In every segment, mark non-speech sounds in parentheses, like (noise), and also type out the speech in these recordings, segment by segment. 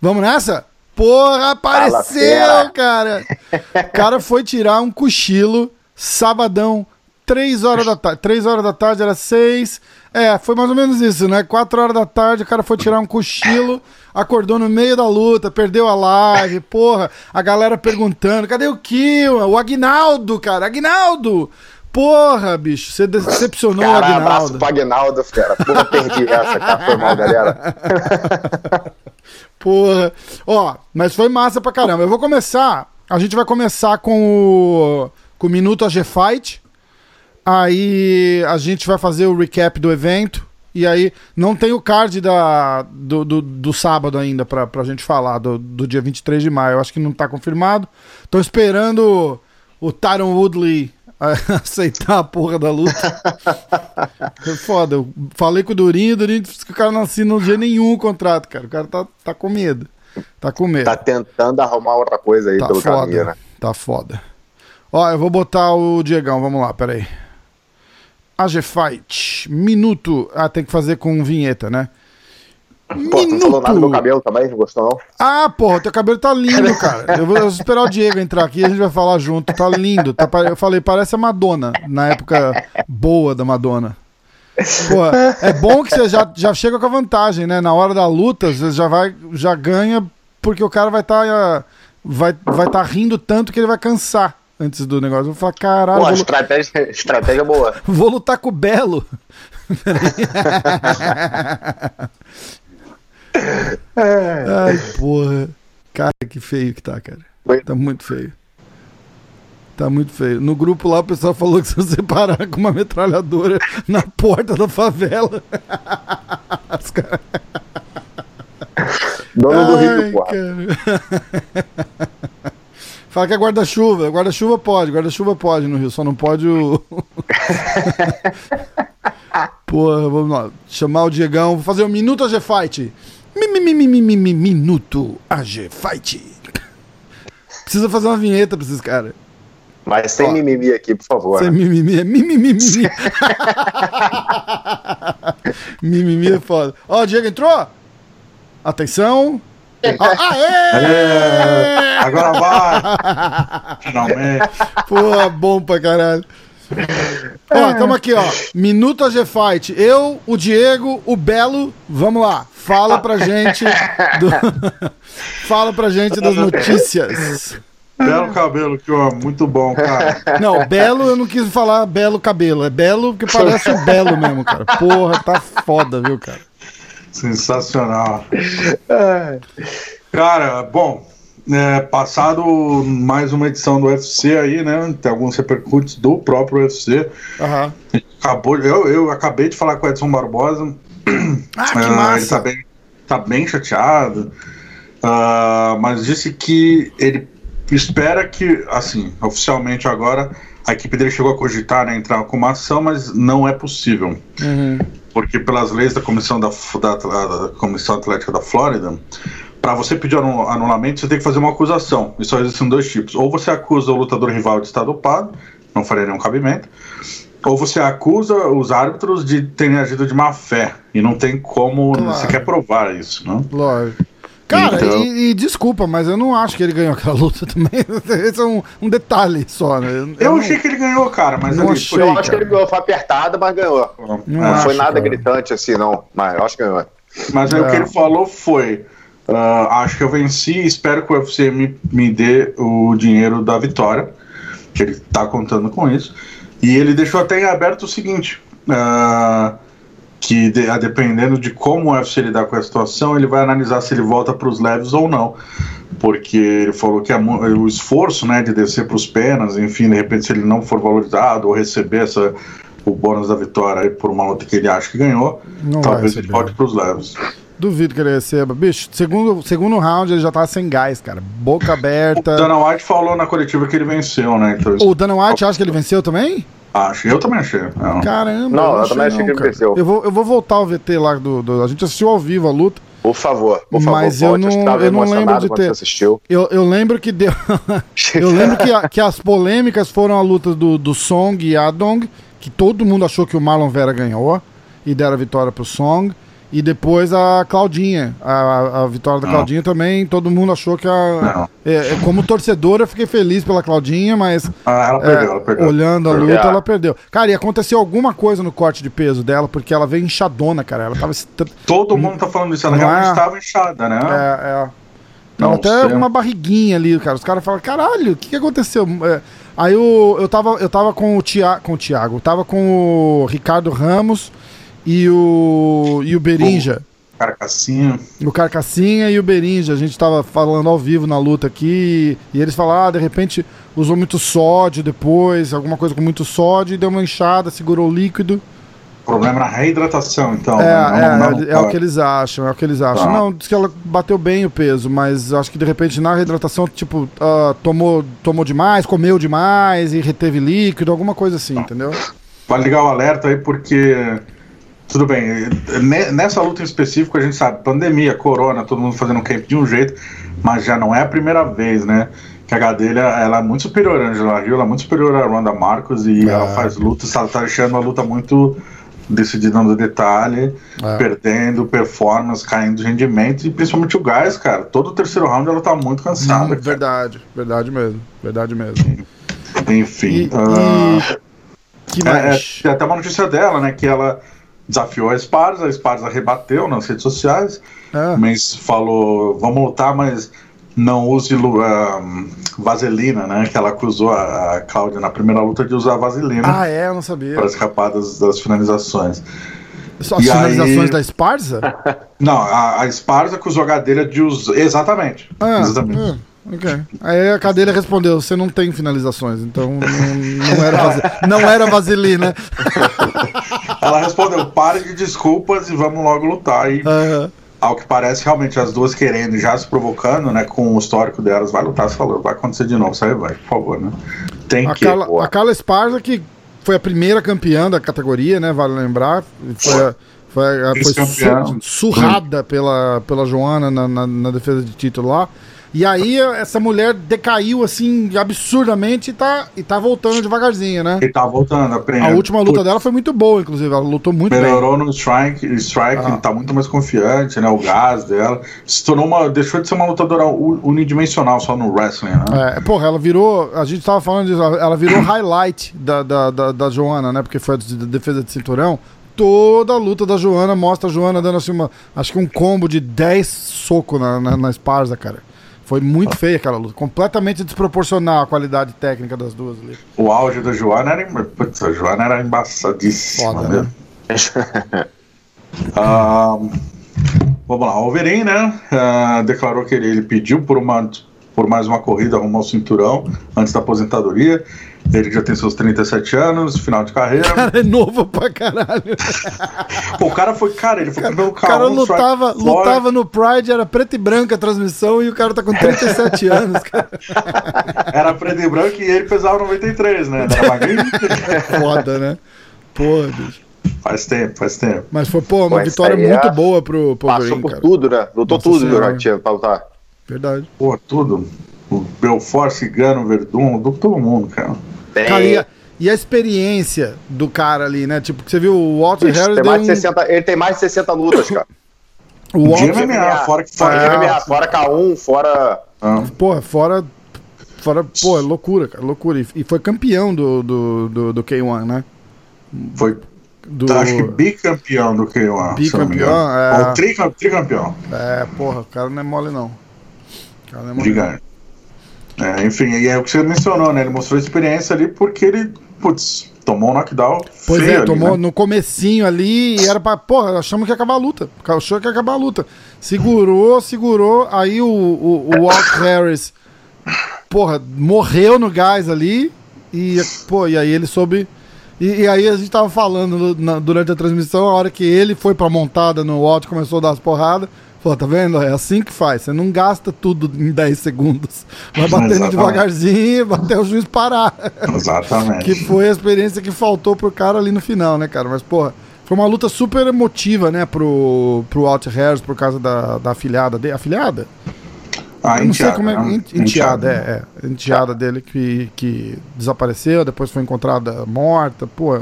Vamos nessa? Porra, apareceu, cara! O cara foi tirar um cochilo, sabadão, 3 horas da tarde. 3 horas da tarde era 6. É, foi mais ou menos isso, né? 4 horas da tarde, o cara foi tirar um cochilo, acordou no meio da luta, perdeu a live, (laughs) porra. A galera perguntando: cadê o Kill? O Agnaldo, cara, Agnaldo! Porra, bicho, você decepcionou Cara, o Agnaldo. abraço pro Agnaldo, cara. Porra, perdi essa, cara. Foi mal, galera. (laughs) Porra. Ó, mas foi massa pra caramba. Eu vou começar. A gente vai começar com o, com o Minuto AG Fight. Aí a gente vai fazer o recap do evento. E aí não tem o card da, do, do, do sábado ainda pra, pra gente falar, do, do dia 23 de maio. Eu acho que não tá confirmado. Tô esperando o Tyron Woodley (laughs) aceitar a porra da luta. (laughs) É foda. Eu falei com o Durinho, o Durinho disse que o cara não assina dia nenhum o contrato, cara. O cara tá, tá com medo. Tá com medo. Tá tentando arrumar outra coisa aí Tá pelo foda. caminho, né? Tá foda. Ó, eu vou botar o Diegão, vamos lá, peraí. AG Fight, minuto. Ah, tem que fazer com vinheta, né? Pô, tu não falou nada do meu cabelo também? Não gostou, não? Ah, porra, teu cabelo tá lindo, cara. Eu vou esperar o Diego entrar aqui e a gente vai falar junto. Tá lindo. Tá eu falei, parece a Madonna, na época boa da Madonna. Pô, é bom que você já, já chega com a vantagem, né? Na hora da luta, você já vai, já ganha, porque o cara vai estar vai, vai tá rindo tanto que ele vai cansar antes do negócio. Eu vou falar, caralho, Pô, vou, estratégia, (laughs) estratégia boa. (laughs) vou lutar com o Belo. (laughs) Ai, porra. Cara, que feio que tá, cara. Tá muito feio. Tá muito feio. No grupo lá o pessoal falou que se você parar com uma metralhadora na porta da favela. Os caras. Dono do Rio, porra. cara. Fala que é guarda-chuva. Guarda-chuva pode, guarda-chuva pode no Rio, só não pode o. (laughs) Porra, vamos lá. Chamar o Diegão. Vou fazer um minuto AG Fight. Mi, mi, mi, mi, mi, mi, mi, Minuto AG Fight. Precisa fazer uma vinheta pra esses caras. Mas sem Ó. mimimi aqui, por favor. Sem né? mimimi é mimimi. (laughs) mimimi é foda. Ó, o Diego entrou? Atenção. Aê! Agora vai! (laughs) Finalmente. Pô, bom pra caralho. Ó, tamo aqui, ó. Minuto AG Fight. Eu, o Diego, o Belo. Vamos lá. Fala pra gente. do- (laughs) Fala pra gente das notícias. Belo cabelo que ó, muito bom, cara. Não, Belo, eu não quis falar Belo Cabelo. É Belo porque parece o Belo mesmo, cara. Porra, tá foda, viu, cara? Sensacional. Cara, bom, é, passado mais uma edição do UFC aí, né? Tem alguns repercutes do próprio UFC. Aham. Acabou, eu, eu acabei de falar com o Edson Barbosa. Ah, que Ah, Ele tá bem, tá bem chateado, ah, mas disse que ele espera que, assim, oficialmente agora, a equipe dele chegou a cogitar né, entrar com uma ação, mas não é possível. Uhum. Porque pelas leis da Comissão, da, da, da Comissão Atlética da Flórida, para você pedir anu- anulamento, você tem que fazer uma acusação. E só existem dois tipos. Ou você acusa o lutador rival de estar dopado, não faria nenhum cabimento, ou você acusa os árbitros de terem agido de má fé. E não tem como Claro. sequer provar isso, né? Lógico. Cara, Então- e, e desculpa, mas eu não acho que ele ganhou aquela luta (laughs) também. Esse é um, um detalhe só, né? Eu não- achei que ele ganhou, cara, mas Não ele achei. Eu acho que ele ganhou, foi apertado, mas ganhou. Não Não acho, foi nada cara. gritante assim, não. Mas eu acho que ganhou. Mas aí o É. que ele falou foi: ah, acho que eu venci e espero que o UFC me, me dê o dinheiro da vitória, que ele tá contando com isso. E ele deixou até em aberto o seguinte: ah, que de- a dependendo de como o UFC lidar com a situação, ele vai analisar se ele volta para os leves ou não. Porque ele falou que é mu- o esforço né, de descer para os penas, enfim, de repente, se ele não for valorizado ou receber essa, o bônus da vitória aí por uma luta que ele acha que ganhou, Não talvez ele volte para os leves. Duvido que ele receba. Bicho, segundo, segundo round ele já tá sem gás, cara. Boca (laughs) O aberta. Dana White falou na coletiva que ele venceu, né? Então, O Dana White acha que ele venceu também? Acho. Eu também achei. Não. Caramba. Não, eu achei também achei que ele venceu. Eu vou, eu vou voltar ao VT lá do, do- A gente assistiu ao vivo a luta. Por favor, por favor, Mas eu volte. Não- eu não lembro de ter- você assistiu. Eu, eu lembro que deu. (laughs) eu lembro que, a- que as polêmicas foram a luta do, do Song e Adong, que todo mundo achou que o Marlon Vera ganhou e deram a vitória pro Song. E depois a Claudinha. A, a vitória da Não. Claudinha também, todo mundo achou que a. É, é, como torcedor, eu fiquei feliz pela Claudinha, mas Ah, ela é, perdeu, ela perdeu. olhando a luta, ela perdeu. Cara, e aconteceu alguma coisa no corte de peso dela, porque ela veio inchadona, cara. Ela tava. Todo mundo tá falando isso, ela Não realmente é? estava inchada, né? É, é. Não até sei. uma barriguinha ali, cara. Os caras falam, caralho, o que, que aconteceu? É, aí eu, eu, tava, eu tava com o, Tia, com o Thiago, tava com o Ricardo Ramos e o, e o Berinja. Carcassinha. O Carcassinha e o Berinja. A gente tava falando ao vivo na luta aqui. E eles falaram, ah, de repente usou muito sódio depois, alguma coisa com muito sódio, e deu uma inchada, segurou o líquido. Problema na reidratação, então. É, né? é, Não- não- é, o que eles acham, é o que eles acham. Tá. Não, diz que ela bateu bem o peso, mas acho que de repente na reidratação, tipo, ah, tomou, tomou demais, comeu demais e reteve líquido, alguma coisa assim, entendeu? Vale ligar o alerta aí, porque. Tudo bem, ne- nessa luta em específico a gente sabe, pandemia, corona, todo mundo fazendo camp de um jeito, mas já não é a primeira vez, né? Que a Gadelha, ela é muito superior a Angela Hill, ela é muito superior a Ronda Marcos e É. ela faz lutas, ela tá deixando uma luta muito decidida no detalhe, É. perdendo performance, caindo de rendimento e principalmente o gás, cara. Todo o terceiro round ela tá muito cansada. Hum, verdade, verdade mesmo, verdade mesmo. Enfim. E, ah, e- que É, é, mais? tem até uma notícia dela, né? Que ela desafiou a Esparza, a Esparza rebateu nas redes sociais, É. mas falou: vamos lutar, mas não use ah, vaselina, né? Que ela acusou a, a Cláudia na primeira luta de usar vaselina Ah, é, eu não sabia. para escapar das, das finalizações. As e finalizações aí- da Esparza? (laughs) Não, a, a Esparza acusou a Gadelha de usar. Exatamente. Ah, exatamente. ah, ok. Aí a cadeira respondeu: você não tem finalizações, então não, não era, vase- não era vaselina. (laughs) (laughs) Ela respondeu: pare de desculpas e vamos logo lutar. E Aham. ao que parece, realmente, as duas querendo e já se provocando, né? Com o histórico delas, vai lutar, você falou, vai acontecer de novo, aí vai, por favor, né? Tem A que. Carla, boa. a Carla Esparza, que foi a primeira campeã da categoria, né? Vale lembrar. Foi, a- foi, a- foi surrada pela, pela Joana na, na, na defesa de título lá. E aí essa mulher decaiu assim absurdamente e tá, e tá voltando devagarzinho, né? Ele tá voltando, aprende. A última luta dela foi muito boa, inclusive. Ela lutou muito bem. Melhorou no strike, strike Ah. tá muito mais confiante, né? O gás dela. Se tornou uma. Deixou de ser uma lutadora unidimensional só no wrestling, né? É, porra, ela virou. A gente tava falando disso, ela virou highlight da, da, da, da Joana, né? Porque foi a de- defesa de cinturão. Toda a luta da Joana mostra a Joana dando assim uma. Acho que um combo de 10 socos na, na, na Esparza, cara. Foi muito feia aquela luta. Completamente desproporcional a qualidade técnica das duas ali. O auge da Joana era. Putz, a Joana era embaçadíssima. Foda, né? (laughs) Ah, vamos lá, o Wolverine, né? ah, declarou que ele, ele pediu por, uma, por mais uma corrida rumo ao cinturão antes da aposentadoria. Ele já tem seus 37 anos, final de carreira. Cara, é novo pra caralho. (laughs) Pô, o cara foi, cara, ele foi campeão O cara K1, lutava, lutava no Pride, era preto e branca a transmissão e o cara tá com 37 (laughs) anos, cara. Era preto e branco e ele pesava 93, né? Era magrinho. (laughs) Foda, né? Porra, bicho. faz tempo, faz tempo. Mas foi, pô, uma Pô, vitória aí é- muito boa pro, pro Passou Wolverine, por cara. tudo, né? Lutou Nossa tudo o pra lutar. Verdade. Pô, tudo. O Belfort, Cigano, Verdun, do todo mundo, cara. Tem, Cara, e a, e a experiência do cara ali, né? Tipo, que você viu o Walter Ixi, Harris tem mais de um... 60, ele tem mais de 60 lutas, cara. (coughs) O De Walter, MMA, fora que fora, fora. de MMA, fora K1, fora. Ah, porra, fora... Fora, pô, é loucura, cara, loucura. E, e foi campeão do, do, do, do K1, né? foi, Do... acho que bicampeão do K1. se não me engano. Bicampeão, é. Ou tricam- tricampeão. É, porra, o cara não é mole, não. O cara não é mole, não. É, enfim, e é o que você mencionou, né? Ele mostrou experiência ali porque ele, putz, tomou um knockdown Pois é, ali, tomou né? no comecinho ali e era pra. Porra, achamos que ia acabar a luta. Achou que ia acabar a luta. Segurou, segurou. Aí o, o, o Walt (coughs) Harris, porra, morreu no gás ali. E, pô, e aí ele soube. E, e aí a gente tava falando na- durante a transmissão, a hora que ele foi pra montada no Walt começou a dar as porradas. Pô, tá vendo? É assim que faz. Você não gasta tudo em 10 segundos. Vai batendo Exatamente. devagarzinho até o juiz parar. Exatamente. Que foi a experiência que faltou pro cara ali no final, né, cara? Mas, porra, foi uma luta super emotiva, né, pro, pro Alt Harris por causa da, da afilhada dele. Afilhada? Ah, Eu não sei enteada, como é. né? ent- Enteada, é, é. Enteada dele que, que desapareceu, depois foi encontrada morta, pô.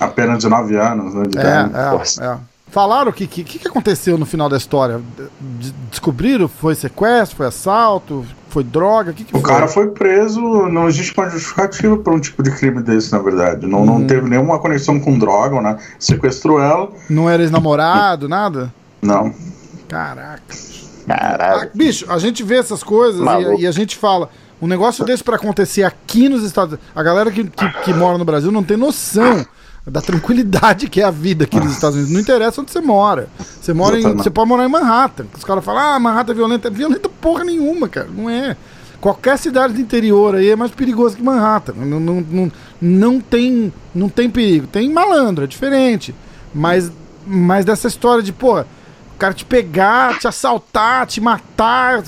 Apenas 19 anos, né? de. É, Nossa. é, é. Falaram o que, que, que aconteceu no final da história? De- descobriram? Foi sequestro? Foi assalto? Foi droga? O que, que O foi? cara foi preso, não existe uma justificativa para um tipo de crime desse, na verdade. Não, Hum. não teve nenhuma conexão com droga, né? Sequestrou ela, Não era ex-namorado, nada? não. Caraca. Caralho. Ah, bicho, a gente vê essas coisas e, e a gente fala. Um negócio desse pra acontecer aqui nos Estados Unidos. A galera que, que, que mora no Brasil não tem noção da tranquilidade que é a vida aqui nos Estados Unidos. Não interessa onde você mora. Você mora em. Exatamente. Você pode morar em Manhattan. Os caras falam, ah, Manhattan é violenta. É violenta porra nenhuma, cara. Não é. Qualquer cidade do interior aí é mais perigoso que Manhattan. Não, não, não, não, tem, não tem perigo. Tem malandro, é diferente. Mas, mas dessa história de, pô, o cara te pegar, te assaltar, te matar.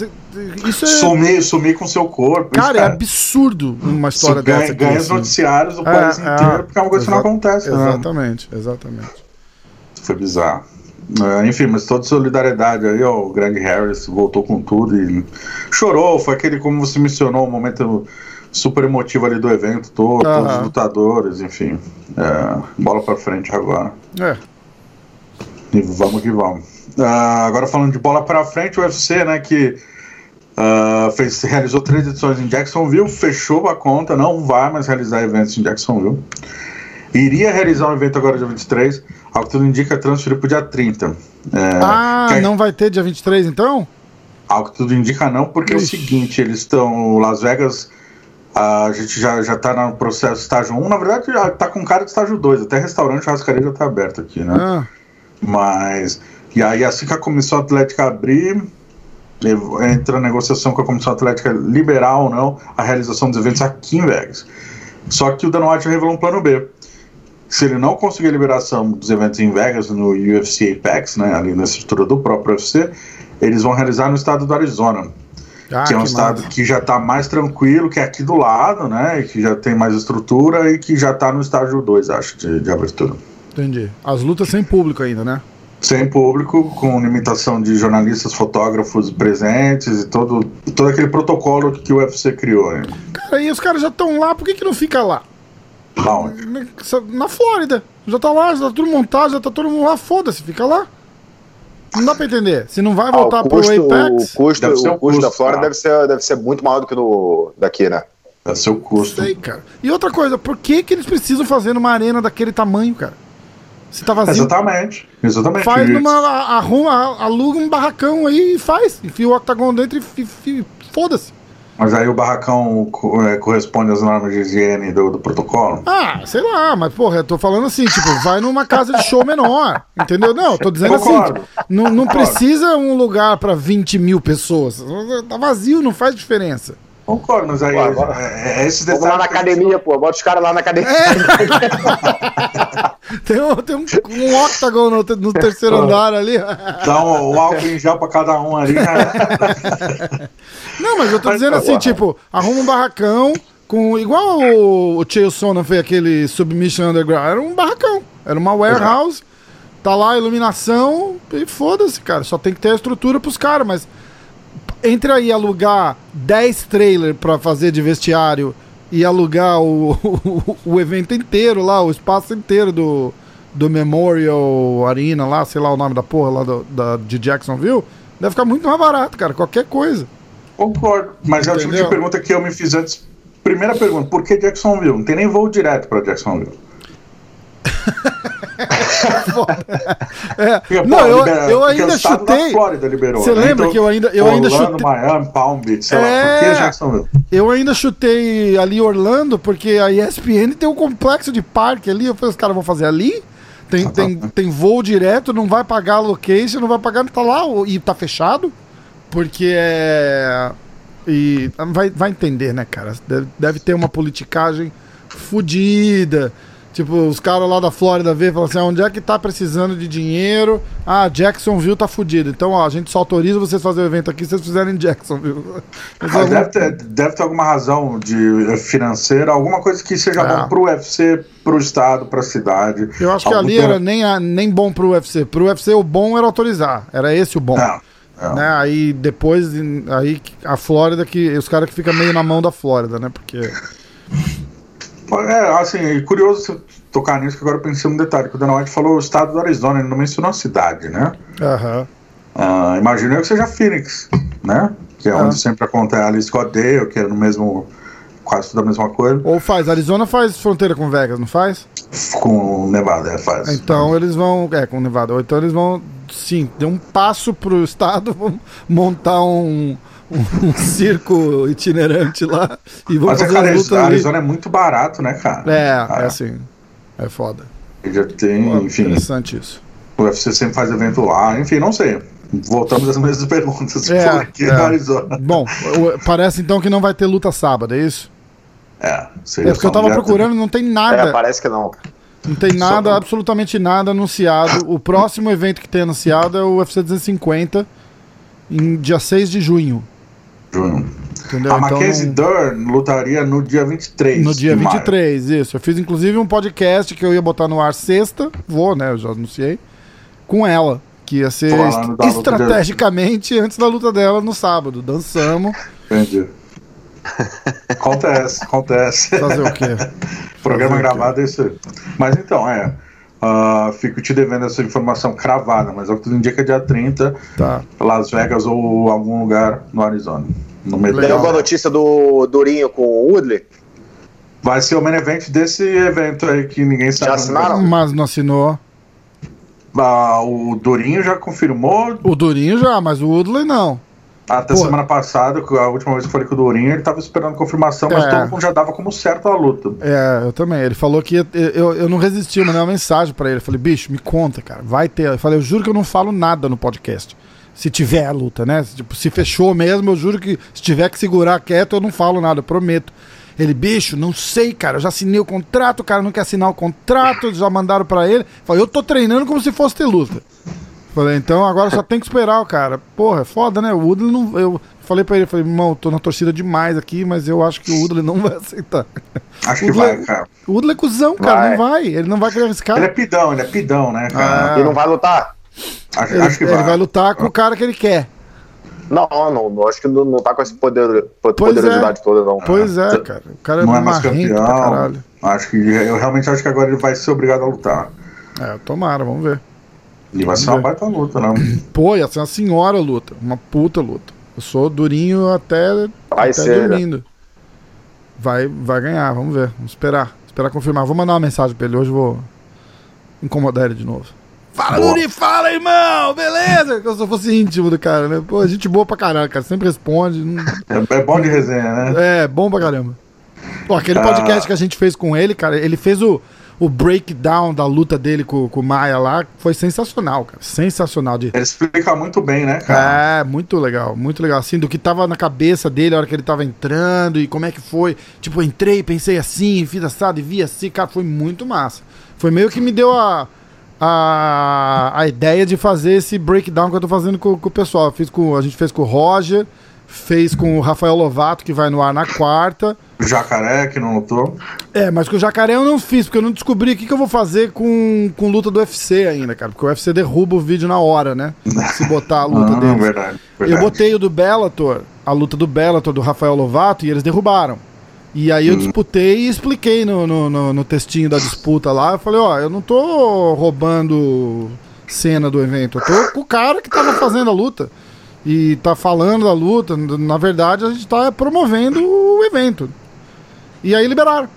Isso é. Sumir, sumir com seu corpo. isso, Cara, é absurdo uma história ganha, dessa. ganha os noticiários do É, país é, inteiro, porque é uma coisa que não acontece, né? Exatamente, exatamente. Foi bizarro. É, enfim, mas toda solidariedade aí, ó, o Greg Harris voltou com tudo e chorou. Foi aquele, como você mencionou, um momento super emotivo ali do evento todo, todos os lutadores, enfim. É, bola pra frente agora. É. E vamos que vamos. Ah, agora falando de bola pra frente, o UFC, né, que ah, fez, (laughs) realizou três edições em Jacksonville, fechou a conta, não vai mais realizar eventos em Jacksonville. Iria realizar um evento agora dia 23, ao que tudo indica transferir pro dia 30. É, ah, não vai ter dia 23 então? Ao que tudo indica não, porque é o Ixi. seguinte, eles estão. Las Vegas, a gente já, já tá no processo estágio 1, na verdade já tá com cara de estágio 2, até restaurante churrascaria já tá aberto aqui, né? Ah, Mas. E aí, assim que a Comissão Atlética abrir, entra a negociação com a Comissão Atlética liberar ou não a realização dos eventos aqui em Vegas. Só que o Dan White revelou um plano B. Se ele não conseguir a liberação dos eventos em Vegas, no UFC Apex, né, ali na estrutura do próprio UFC, eles vão realizar no estado do Arizona, ah, que é um que estado massa. que já está mais tranquilo, que é aqui do lado, né, que já tem mais estrutura e que já está no estágio 2, acho, de, de abertura. Entendi. As lutas sem público ainda, né? Sem público, com limitação de jornalistas, fotógrafos presentes e todo, todo aquele protocolo que o UFC criou. Né? Cara, e os caras já estão lá, por que, que não fica lá? Aonde? Na Flórida. Já tá lá, já tá tudo montado, já tá todo mundo lá, foda-se, fica lá. Não dá pra entender. Se não vai Ah, voltar o pro custo, Apex, o custo, Deve ser o um custo da custo, Flórida deve ser, deve ser muito maior do que no daqui, né? É seu custo. sei, cara. E outra coisa, por que, que eles precisam fazer numa arena daquele tamanho, cara? Se tá vazio, Exatamente. Exatamente. faz numa. Arruma, aluga um barracão aí e faz. Enfia o octagon dentro e, foda-se. Mas aí o barracão é, corresponde às normas de higiene do, do protocolo. Ah, sei lá, mas porra, eu tô falando assim, tipo, vai numa casa de show menor, entendeu? Não, eu tô dizendo assim, Concordo. não, não precisa um lugar pra 20 mil pessoas. Tá vazio, não faz diferença. Concordo, mas aí Pô, agora- é, é esses Vamos lá na academia, pô. Bota os caras lá na academia. (laughs) Tem um, tem um, um octagon no, no terceiro andar ali. Dá um, um álcool em gel pra cada um ali. Né? (laughs) Não, mas eu tô Mas dizendo tá assim, tipo, arruma um barracão com. Igual o, o Chael Sonnen fez aquele Submission Underground. Era um barracão. Era uma warehouse. Tá lá a iluminação. E foda-se, cara. Só tem que ter a estrutura pros caras, mas. Entre aí alugar 10 trailers pra fazer de vestiário e alugar o, (laughs) o, o evento inteiro lá, o espaço inteiro do, do Memorial Arena lá, sei lá o nome da porra lá do, da, de Jacksonville, deve ficar muito mais barato, cara. Qualquer coisa. Concordo. Mas é o tipo de Entendeu? pergunta que eu me fiz antes. Primeira pergunta, por que Jacksonville? Não tem nem voo direto pra Jacksonville. É, não, pô, eu, libera- eu ainda chutei. Da Flórida liberou. Você né? lembra que eu ainda- eu ainda chutei- Miami, Palm Beach, sei lá. É. Por que Jacksonville? Eu ainda chutei ali Orlando, porque a ESPN tem um complexo de parque ali. Eu falei, os caras vão fazer ali? Tem, tem, tem voo direto, não vai pagar a location, não vai pagar, tá lá e tá fechado? Porque é. E vai, vai entender, né, cara? Deve, deve ter uma politicagem fodida. Tipo, os caras lá da Flórida vê e falam assim: ah, onde é que tá precisando de dinheiro? Ah, Jacksonville tá fudido. Então, ó, a gente só autoriza vocês fazer o evento aqui se vocês fizerem em Jacksonville. Mas (laughs) algum- deve, ter, deve ter alguma razão de eh, financeira, alguma coisa que seja É. bom pro UFC, pro estado, pra cidade. Eu acho que ali tem- era nem, a- nem bom pro UFC. Pro UFC o bom era autorizar. Era esse o bom. Não, não. Né? Aí depois, aí a Flórida, que os caras que ficam meio na mão da Flórida, né? Porque. É, assim, curioso você tocar nisso, que agora eu pensei um detalhe, que o Dana White falou o estado do Arizona, ele não mencionou a cidade, né? Aham. Ah, imagino eu que seja Phoenix, né? Que é Ah. onde sempre acontece ali Scottsdale, que é no mesmo, quase tudo a mesma coisa, Ou faz. Arizona faz fronteira com Vegas, não faz? com Nevada, é, faz. Então eles vão. É, com Nevada. Ou então eles vão. Sim, dê um passo pro estado, (laughs) montar um. Um, (laughs) circo itinerante lá e vão Mas, é, fazer cara, as lutas ali. Arizona é muito barato, né, cara? É, Ah, é assim. É foda. Já tem, Pô, enfim, Interessante isso. o UFC sempre faz evento lá, enfim, não sei. Voltamos às (laughs) mesmas perguntas. É, por que é. Arizona? Bom, parece então que não vai ter luta sábado, é isso? É, seria É porque eu tava procurando, não tem É, nada. parece que não. Não tem nada, Só- absolutamente nada anunciado. O próximo evento que tem anunciado é o UFC 250, em dia 6 de junho. Junho. Entendeu? A Então, Mackenzie Dern lutaria no dia 23. no dia de maio. 23, isso. Eu fiz inclusive um podcast que eu ia botar no ar sexta, vou, né? Eu já anunciei, com ela. Que ia ser est- estrategicamente antes da luta dela no sábado. Dançamos. Entendi. Acontece, acontece. Fazer o quê? (laughs) Programa fazer o quê? gravado é isso aí. Mas então, é. Ah, fico te devendo essa informação cravada, mas é o que indica dia 30, Tá. Las Vegas ou algum lugar no Arizona. No meio Tem alguma notícia do Durinho com o Woodley? Vai ser o main event desse evento aí que ninguém sabe. Já assinaram? Mas não assinou. Ah, o Durinho já confirmou O Durinho já, mas o Woodley não. Até semana passada, a última vez que eu falei com o Durinho, ele tava esperando confirmação, mas É. todo mundo já dava como certo a luta. É, eu também. Ele falou que ia- eu, eu não resisti, eu mandei uma mensagem pra ele. Eu falei, bicho, me conta, cara. Vai ter. Eu falei, eu juro que eu não falo nada no podcast. Se tiver a luta, né? Tipo, se fechou mesmo, eu juro que se tiver que segurar quieto, eu não falo nada, eu prometo. Ele, bicho, não sei, cara. Eu já assinei o contrato, o cara não quer assinar o contrato, já mandaram pra ele. Falei, eu tô treinando como se fosse ter luta. Falei, então agora só tem que esperar o cara. Porra, é foda, né? O Woodley não. Eu falei pra ele, falei, irmão, tô na torcida demais aqui, mas eu acho que o Woodley não vai (laughs) aceitar. Acho que O vai, Woodley- cara. O Woodley é cuzão, cara, Vai. não vai. Ele não vai querer arriscar. Ele é pidão, ele é pidão, né, cara? Ah. E não vai lutar? acho, Ele, acho que ele vai. vai lutar com o cara que ele quer. Não, não, não, acho que não, não tá com essa poder, Pois poderosidade toda, não. Pois é, cara. O cara é Não é mais campeão. caralho. Acho que eu realmente acho que agora ele vai ser obrigado a lutar. É, tomara, vamos ver. E vai ser uma baita luta, não. (clears throat) Pô, ia ser uma senhora luta. Uma puta luta. Eu sou durinho até, Vai até ser, né? dormindo. Vai, vai ganhar, vamos ver. Vamos esperar. Esperar confirmar. Vou mandar uma mensagem pra ele hoje, vou incomodar ele de novo. Fala, Boa. Duri, fala, irmão! Beleza? Que eu só fosse íntimo do cara, né? Pô, gente boa pra caralho, cara. Sempre responde. não- É, (laughs) é bom de resenha, né? É, bom pra caramba. Pô, aquele Ah. podcast que a gente fez com ele, cara, ele fez o, o breakdown da luta dele com, com o Maia lá, foi sensacional, cara. Sensacional. De... Ele explica muito bem, né, cara? É, muito legal, muito legal. Assim, do que tava na cabeça dele a hora que ele tava entrando e como é que foi. Tipo, entrei, pensei assim, fiz assado e vi assim, cara, foi muito massa. Foi meio que me deu a, a, a ideia de fazer esse breakdown que eu tô fazendo com, com o pessoal. Eu fiz com, a gente fez com o Roger, fez com o Rafael Lovato, que vai no ar na quarta. O Jacaré, que não lutou. É, mas com o jacaré eu não fiz, porque eu não descobri o que, que eu vou fazer com, com luta do UFC ainda, cara. Porque o UFC derruba o vídeo na hora, né? Se botar a (laughs) luta Ah, deles. verdade, Eu verdade. botei o do Bellator, a luta do Bellator, do Rafael Lovato, e eles derrubaram. E aí eu disputei e expliquei no, no, no- no textinho da disputa lá. Eu falei, ó, eu não tô roubando cena do evento, eu tô com o cara que tava fazendo a luta. E tá falando da luta. Na verdade, a gente tá promovendo o evento. E aí liberaram.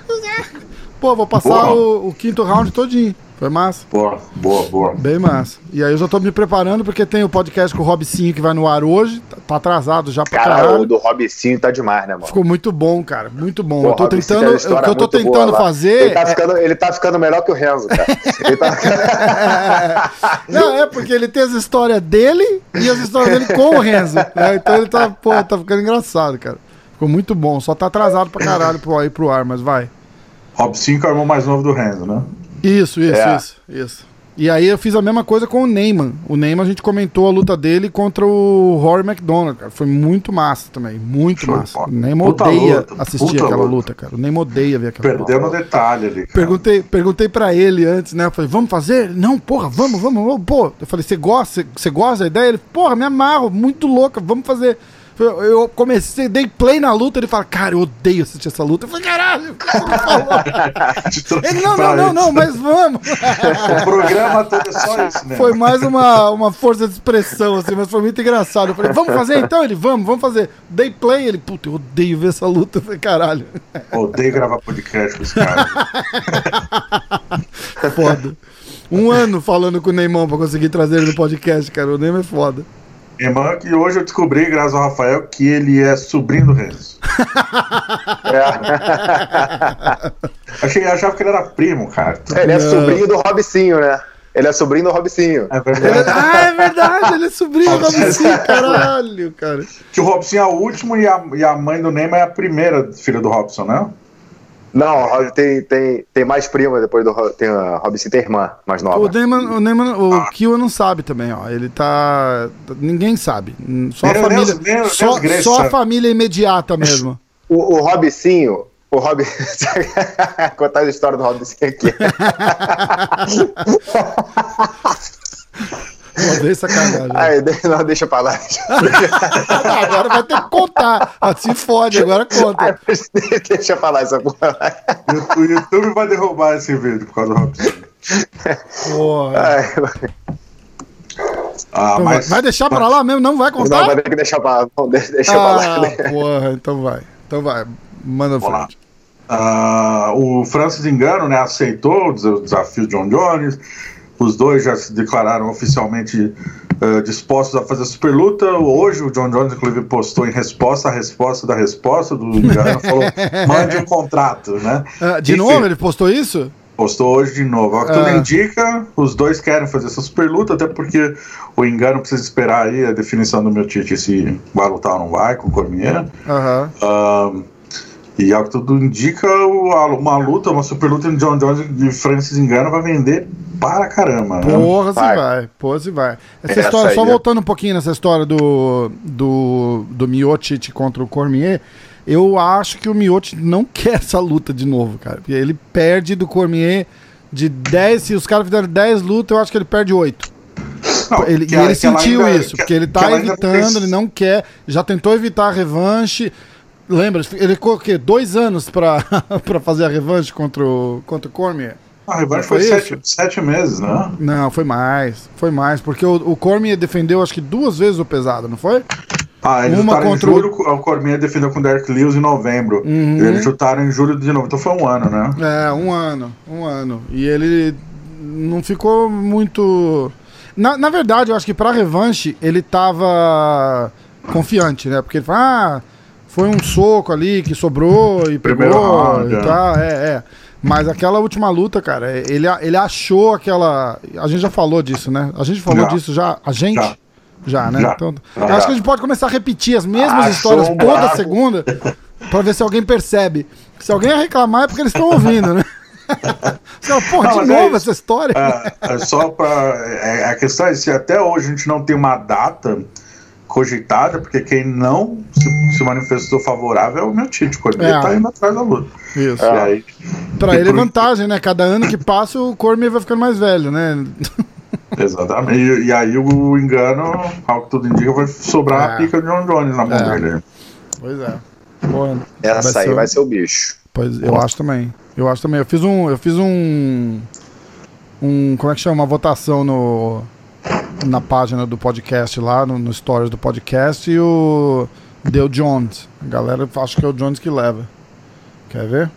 (laughs) Pô, vou passar o, o quinto round todinho. Foi massa. Boa, boa, boa. Bem massa. E aí eu já tô me preparando porque tem o podcast com o Robicinho que vai no ar hoje. Tá, tá atrasado já pra Cara, caralho. o do Robicinho tá demais, né, mano? Ficou muito bom, cara. Muito bom. Pô, eu tô Robicinho tentando. O que eu tô tentando fazer. Ele tá, é- ficando, ele tá ficando melhor que o Renzo, cara. Ele tá... (laughs) Não, é porque ele tem as histórias dele e as histórias dele com o Renzo. né? Então ele tá, pô, tá ficando engraçado, cara. Ficou muito bom. Só tá atrasado pra caralho pro, aí pro ar, mas vai. Robson que é o irmão mais novo do Renzo, né? Isso, isso, É. isso, isso. E aí eu fiz a mesma coisa com o Neyman. O Neyman a gente comentou a luta dele contra o Rory McDonald, cara. Foi muito massa também, muito Show massa. O Neyman Puta odeia luta, assistir aquela luta. luta, cara. O Neyman odeia ver aquela Perdeu no luta. detalhe ali, cara. Perguntei, perguntei pra ele antes, né? Eu falei, vamos fazer? Não, porra, vamos, vamos, vamos. Pô, eu falei, você gosta, você gosta da ideia? Ele, porra, me amarro, muito louca, vamos fazer. Eu, eu comecei, dei play na luta, ele fala, cara, eu odeio assistir essa luta. Eu falei, caralho, o que você me falou? Ele, não, não, não, não, mas vamos. O programa todo é só isso, né? Foi mais uma, uma força de expressão, assim, mas foi muito engraçado. Eu falei, vamos fazer então? Ele, vamos, vamos fazer. Dei play, ele, puta, eu odeio ver essa luta. Eu falei, caralho, Odeio gravar podcast com esse cara. (laughs) foda. Um ano falando com o Neymar pra conseguir trazer ele no podcast, cara. O Neymar é foda. Irmã, que hoje eu descobri, graças ao Rafael, que ele é sobrinho do Renzo. (laughs) (laughs) Achei, achava que ele era primo, cara. Ele é Não. sobrinho do Robicinho, né? Ele é sobrinho do Robicinho. É Ele- verdade. ah, é verdade, ele é sobrinho do Robinson, caralho, cara. Que o Robson é o último e a, e a mãe do Neymar é a primeira filha do Robson, né? Não, tem, tem, tem mais prima depois do tem a Robicinho tem irmã mais nova. O Neymar, o, Neymar, o Kiwa não sabe também, ó. Ele tá. Ninguém sabe. Só a família. nem- nem só, gregos só a família imediata mesmo. O, o Robicinho, o Rob... (laughs) contar a história do Robicinho aqui. (laughs) Pô, sacanagem. Aí, de- não, deixa pra lá. Ah, (laughs) agora vai ter que contar. Ah, se fode, agora Aí, conta. (laughs) deixa pra lá essa porra. O YouTube vai derrubar esse vídeo por causa do Robson. Ah, Então vai, vai deixar pra lá mesmo? Não vai Não, contar? vai ter que deixar pra lá. Não, deixa deixa pra Ah, lá. porra, então vai. Então vai. Manda Vamos lá. frente. Ah, o Francis Engano né, aceitou o desafio de John Jones. Os dois já se declararam oficialmente eh, dispostos a fazer a super luta. Hoje o John Jones, inclusive, postou em resposta à resposta da resposta do (laughs) Engano, falou: mande um contrato, né? Ah, de Enfim, novo, ele postou isso? Postou hoje de novo. Ao que tudo Ah. indica, os dois querem fazer essa super luta, até porque o Engano precisa esperar aí a definição do meu Tite se vai lutar ou não vai com o Cormier. Ahn, e ao que tudo indica, uma luta, uma super luta de John Jones e Francis Engano vai vender para caramba. Né? Porra, se Vai. vai. Porra, se vai. Essa, Essa história, só é- voltando um pouquinho nessa história do, do, do Miocic contra o Cormier, eu acho que o Miocic não (laughs) quer essa luta de novo, cara. Porque ele perde do Cormier de 10, se os caras fizerem 10 lutas, eu acho que ele perde 8. Não, Ele, que e ele que sentiu ainda- isso, que- porque ele tá evitando, ele não quer, já tentou evitar a revanche. Lembra, ele ficou o quê? Dois anos pra, (laughs) pra fazer a revanche contra o, contra o Cormier? A revanche Foi foi, sete, sete meses, né? Não, foi mais. Foi mais, porque o, o Cormier defendeu acho que duas vezes o pesado, não foi? Ah, eles Uma lutaram contra em o- julho, o Cormier defendeu com o Derek Lewis em novembro. Uhum. E eles chutaram em julho de novo, então foi um ano, né? É, um ano, um ano. E ele não ficou muito. Na, na verdade, eu acho que pra revanche ele tava confiante, né? Porque ele falou, ah, foi um soco ali que sobrou e Primeiro pegou round, e é. tal. É, é. Mas aquela última luta, cara, ele, ele achou aquela. A gente já falou disso, né? A gente falou Já. disso já. A gente? Já. Já, né? Já. Então, Já. eu acho que a gente pode começar a repetir as mesmas Achou histórias um toda segunda (laughs) pra ver se alguém percebe. Se alguém reclamar é porque eles estão ouvindo, né? (laughs) Você Porra, Não, de é novo isso. essa história? É, é só para a questão é se até hoje a gente não tem uma data cogitada, porque quem não se, se manifestou favorável é o meu Tite. O Cormier É. tá indo atrás da luta. Isso. Aí, Pra ele é vantagem, né? Cada ano que passa o Cormier vai ficando mais velho, né? (laughs) Exatamente. E, e aí o engano, ao que tudo indica, vai sobrar É. a pica de John Jones na mão É. dele. Pois é. Porra, Essa aí ser- vai ser o bicho. Pois, eu acho também. Eu acho também. Eu fiz um. Eu fiz um. Um. Como é que chama? Uma votação no. Na página do podcast lá, no, no stories do podcast, e o. Deu Jones. A galera acha que é o Jones que leva. Quer ver?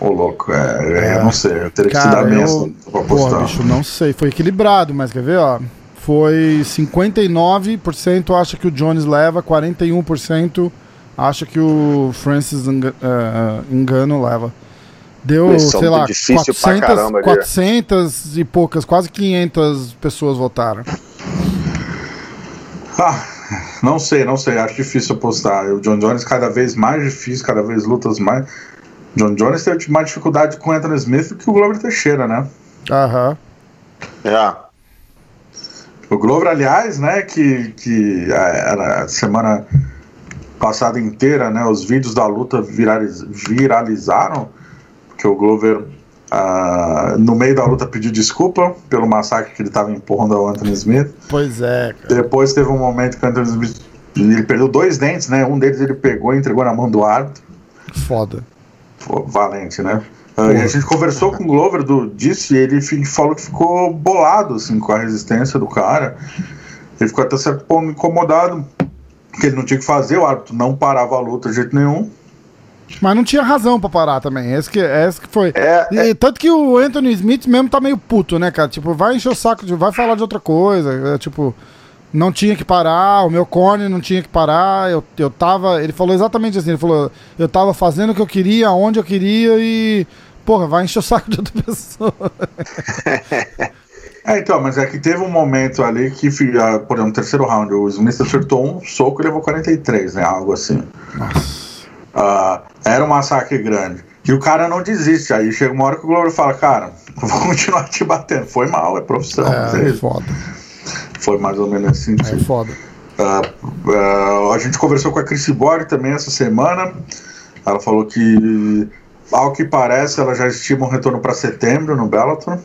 Ô, louco, é, É. eu não sei, eu teria que Cara, estudar bem eu- essa pra Porra, postar. bicho, não sei. Foi equilibrado, mas quer ver, ó? Foi 59% acha que o Jones leva, 41% acha que o Francis Enga- eh, Engano leva. Deu, Missão sei lá, difícil pra 400, caramba ali. 400 e poucas, quase 500 pessoas votaram. Ah, não sei, não sei, acho difícil apostar. O John Jones cada vez mais difícil, cada vez lutas mais. John Jones teve mais dificuldade com o Anthony Smith do que o Glover Teixeira, né? Aham. É. O Glover, aliás, né, que, que é, era a semana passada inteira, né, os vídeos da luta viraliz, viralizaram, porque o Glover, ah, no meio da luta, pediu desculpa pelo massacre que ele estava empurrando ao Anthony Smith. Pois é, cara. Depois teve um momento que o Anthony Smith ele perdeu dois dentes, né? Um deles ele pegou e entregou na mão do árbitro. Foda. Pô, valente, né? Ah, e a gente conversou com o Glover do, disso e ele falou que ficou bolado assim, com a resistência do cara. Ele ficou até certo ponto incomodado, que ele não tinha o que fazer, o árbitro não parava a luta de jeito nenhum. Mas não tinha razão pra parar também. Esse que, esse que foi. É, E tanto que o Anthony Smith mesmo tá meio puto, né, cara? Tipo, vai encher o saco, de, vai falar de outra coisa. É, tipo, não tinha que parar, o meu corne não tinha que parar. Eu, eu tava. Ele falou exatamente assim: ele falou, eu tava fazendo o que eu queria, onde eu queria e. Porra, vai encher o saco de outra (laughs) pessoa. (laughs) É, então, mas é que teve um momento ali que, ah, por exemplo, no terceiro round, o Smith acertou um soco e levou 43, né? Algo assim. Ah, era um massacre grande. E o cara não desiste. Aí chega uma hora que o Glover fala, cara, (laughs) vou continuar te batendo. Foi mal, é profissão. é É, foda. Foi mais ou menos assim. É foda. Ah, ah, a gente conversou com a Chris Borg também essa semana. Ela falou que, ao que parece, ela já estima um retorno para setembro no Bellator.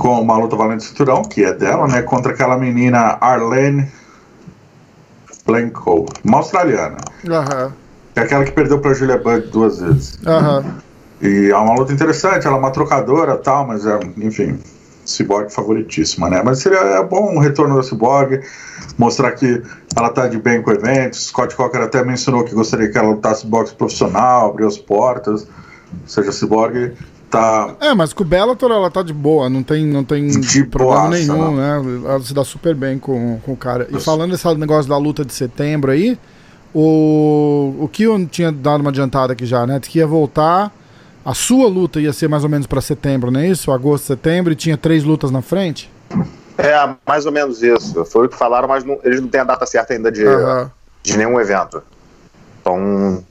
Com uma luta valendo cinturão, que é dela, né? Contra aquela menina Arlene Blanco, uma australiana. Que é aquela que perdeu para Julia Budd duas vezes. Aham. E é uma luta interessante, ela é uma trocadora tal, mas é, enfim, Cyborg favoritíssima, né? Mas seria é bom um retorno da Cyborg, mostrar que ela tá de bem com o evento. Scott Coker até mencionou que gostaria que ela lutasse boxe profissional, abrir as portas. Ou seja, a Cyborg tá. É, mas com o Bellator ela tá de boa, não tem, não tem De problema boaça, nenhum, né? Ela se dá super bem com, com o cara. E Isso. falando desse negócio da luta de setembro aí, o, o que eu tinha dado uma adiantada aqui já, né? Que ia voltar, a sua luta ia ser mais ou menos pra setembro, não é isso? Agosto, setembro, e tinha três lutas na frente? É, mais ou menos isso. Foi o que falaram, mas não- eles não têm a data certa ainda de, Aham. de nenhum evento. Então.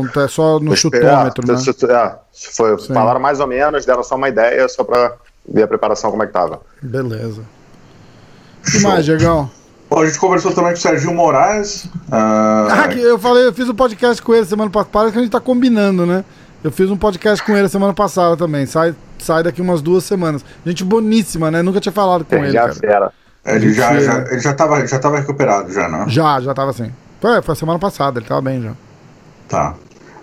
Então é só no chutômetro, né? é, se foi, Sim. falaram mais ou menos, deram só uma ideia, só pra ver a preparação como é que tava. Beleza. O que mais, Diegão? Bom, a gente conversou também com o Serginho Moraes. ah, Ah, eu falei, eu fiz um podcast com ele semana passada, parece que a gente tá combinando, né? Eu fiz um podcast com ele semana passada também, sai, sai daqui umas duas semanas. Gente boníssima, né? Nunca tinha falado com ele, Já cara. fera. ele já, já, ele já, tava, já tava recuperado, já, né? Já, já tava assim. Foi, foi a semana passada, ele tava bem já. Tá.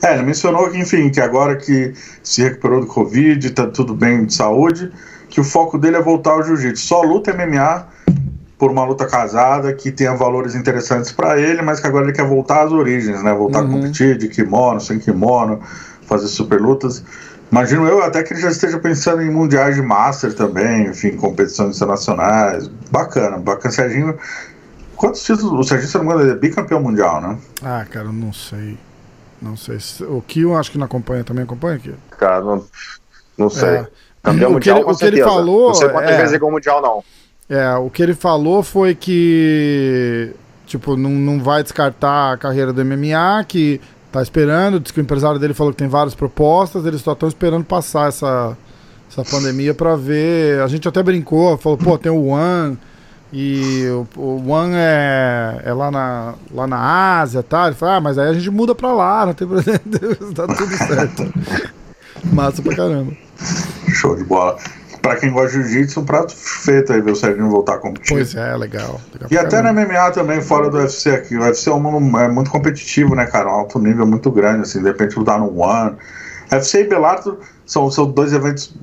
É, ele mencionou que, enfim, que agora que se recuperou do Covid, tá tudo bem de saúde, que o foco dele é voltar ao jiu-jitsu. Só luta MMA por uma luta casada que tenha valores interessantes pra ele, mas que agora ele quer voltar às origens, né? Voltar a Uhum. competir de kimono, sem kimono, fazer super lutas. Imagino eu até que ele já esteja pensando em mundiais de master também, enfim, competições internacionais. Bacana, bacana. Serginho. Quantos títulos? O Serginho, se não me engano, é bicampeão mundial, né? Ah, cara, eu não sei. Não sei. se- O Kill acho que não acompanha, também acompanha aqui. Cara, não, não sei. É. Campeão O que mundial, ele- com o que ele falou, Não sei quantas é- vezes ele mundial, não. É, o que ele falou foi que, tipo, não, não vai descartar a carreira do MMA, que tá esperando, diz que o empresário dele falou que tem várias propostas, eles só estão esperando passar essa, essa pandemia pra ver. A gente até brincou, falou, pô, tem o One, e o, o One é, é lá, na, lá na Ásia, tá? Ele falou, ah, mas aí a gente muda pra lá, não tem problema, (laughs) tá tudo certo. (laughs) Massa pra caramba. Show de bola. Pra quem gosta de jiu-jitsu, um prato feito aí ver o Serginho voltar a competir. Pois é, legal. legal E até na. MMA também, fora do UFC aqui. O UFC é, um é muito competitivo, né, cara? Um alto nível muito grande, assim, de repente lutar no One. UFC e Bellator são, são dois eventos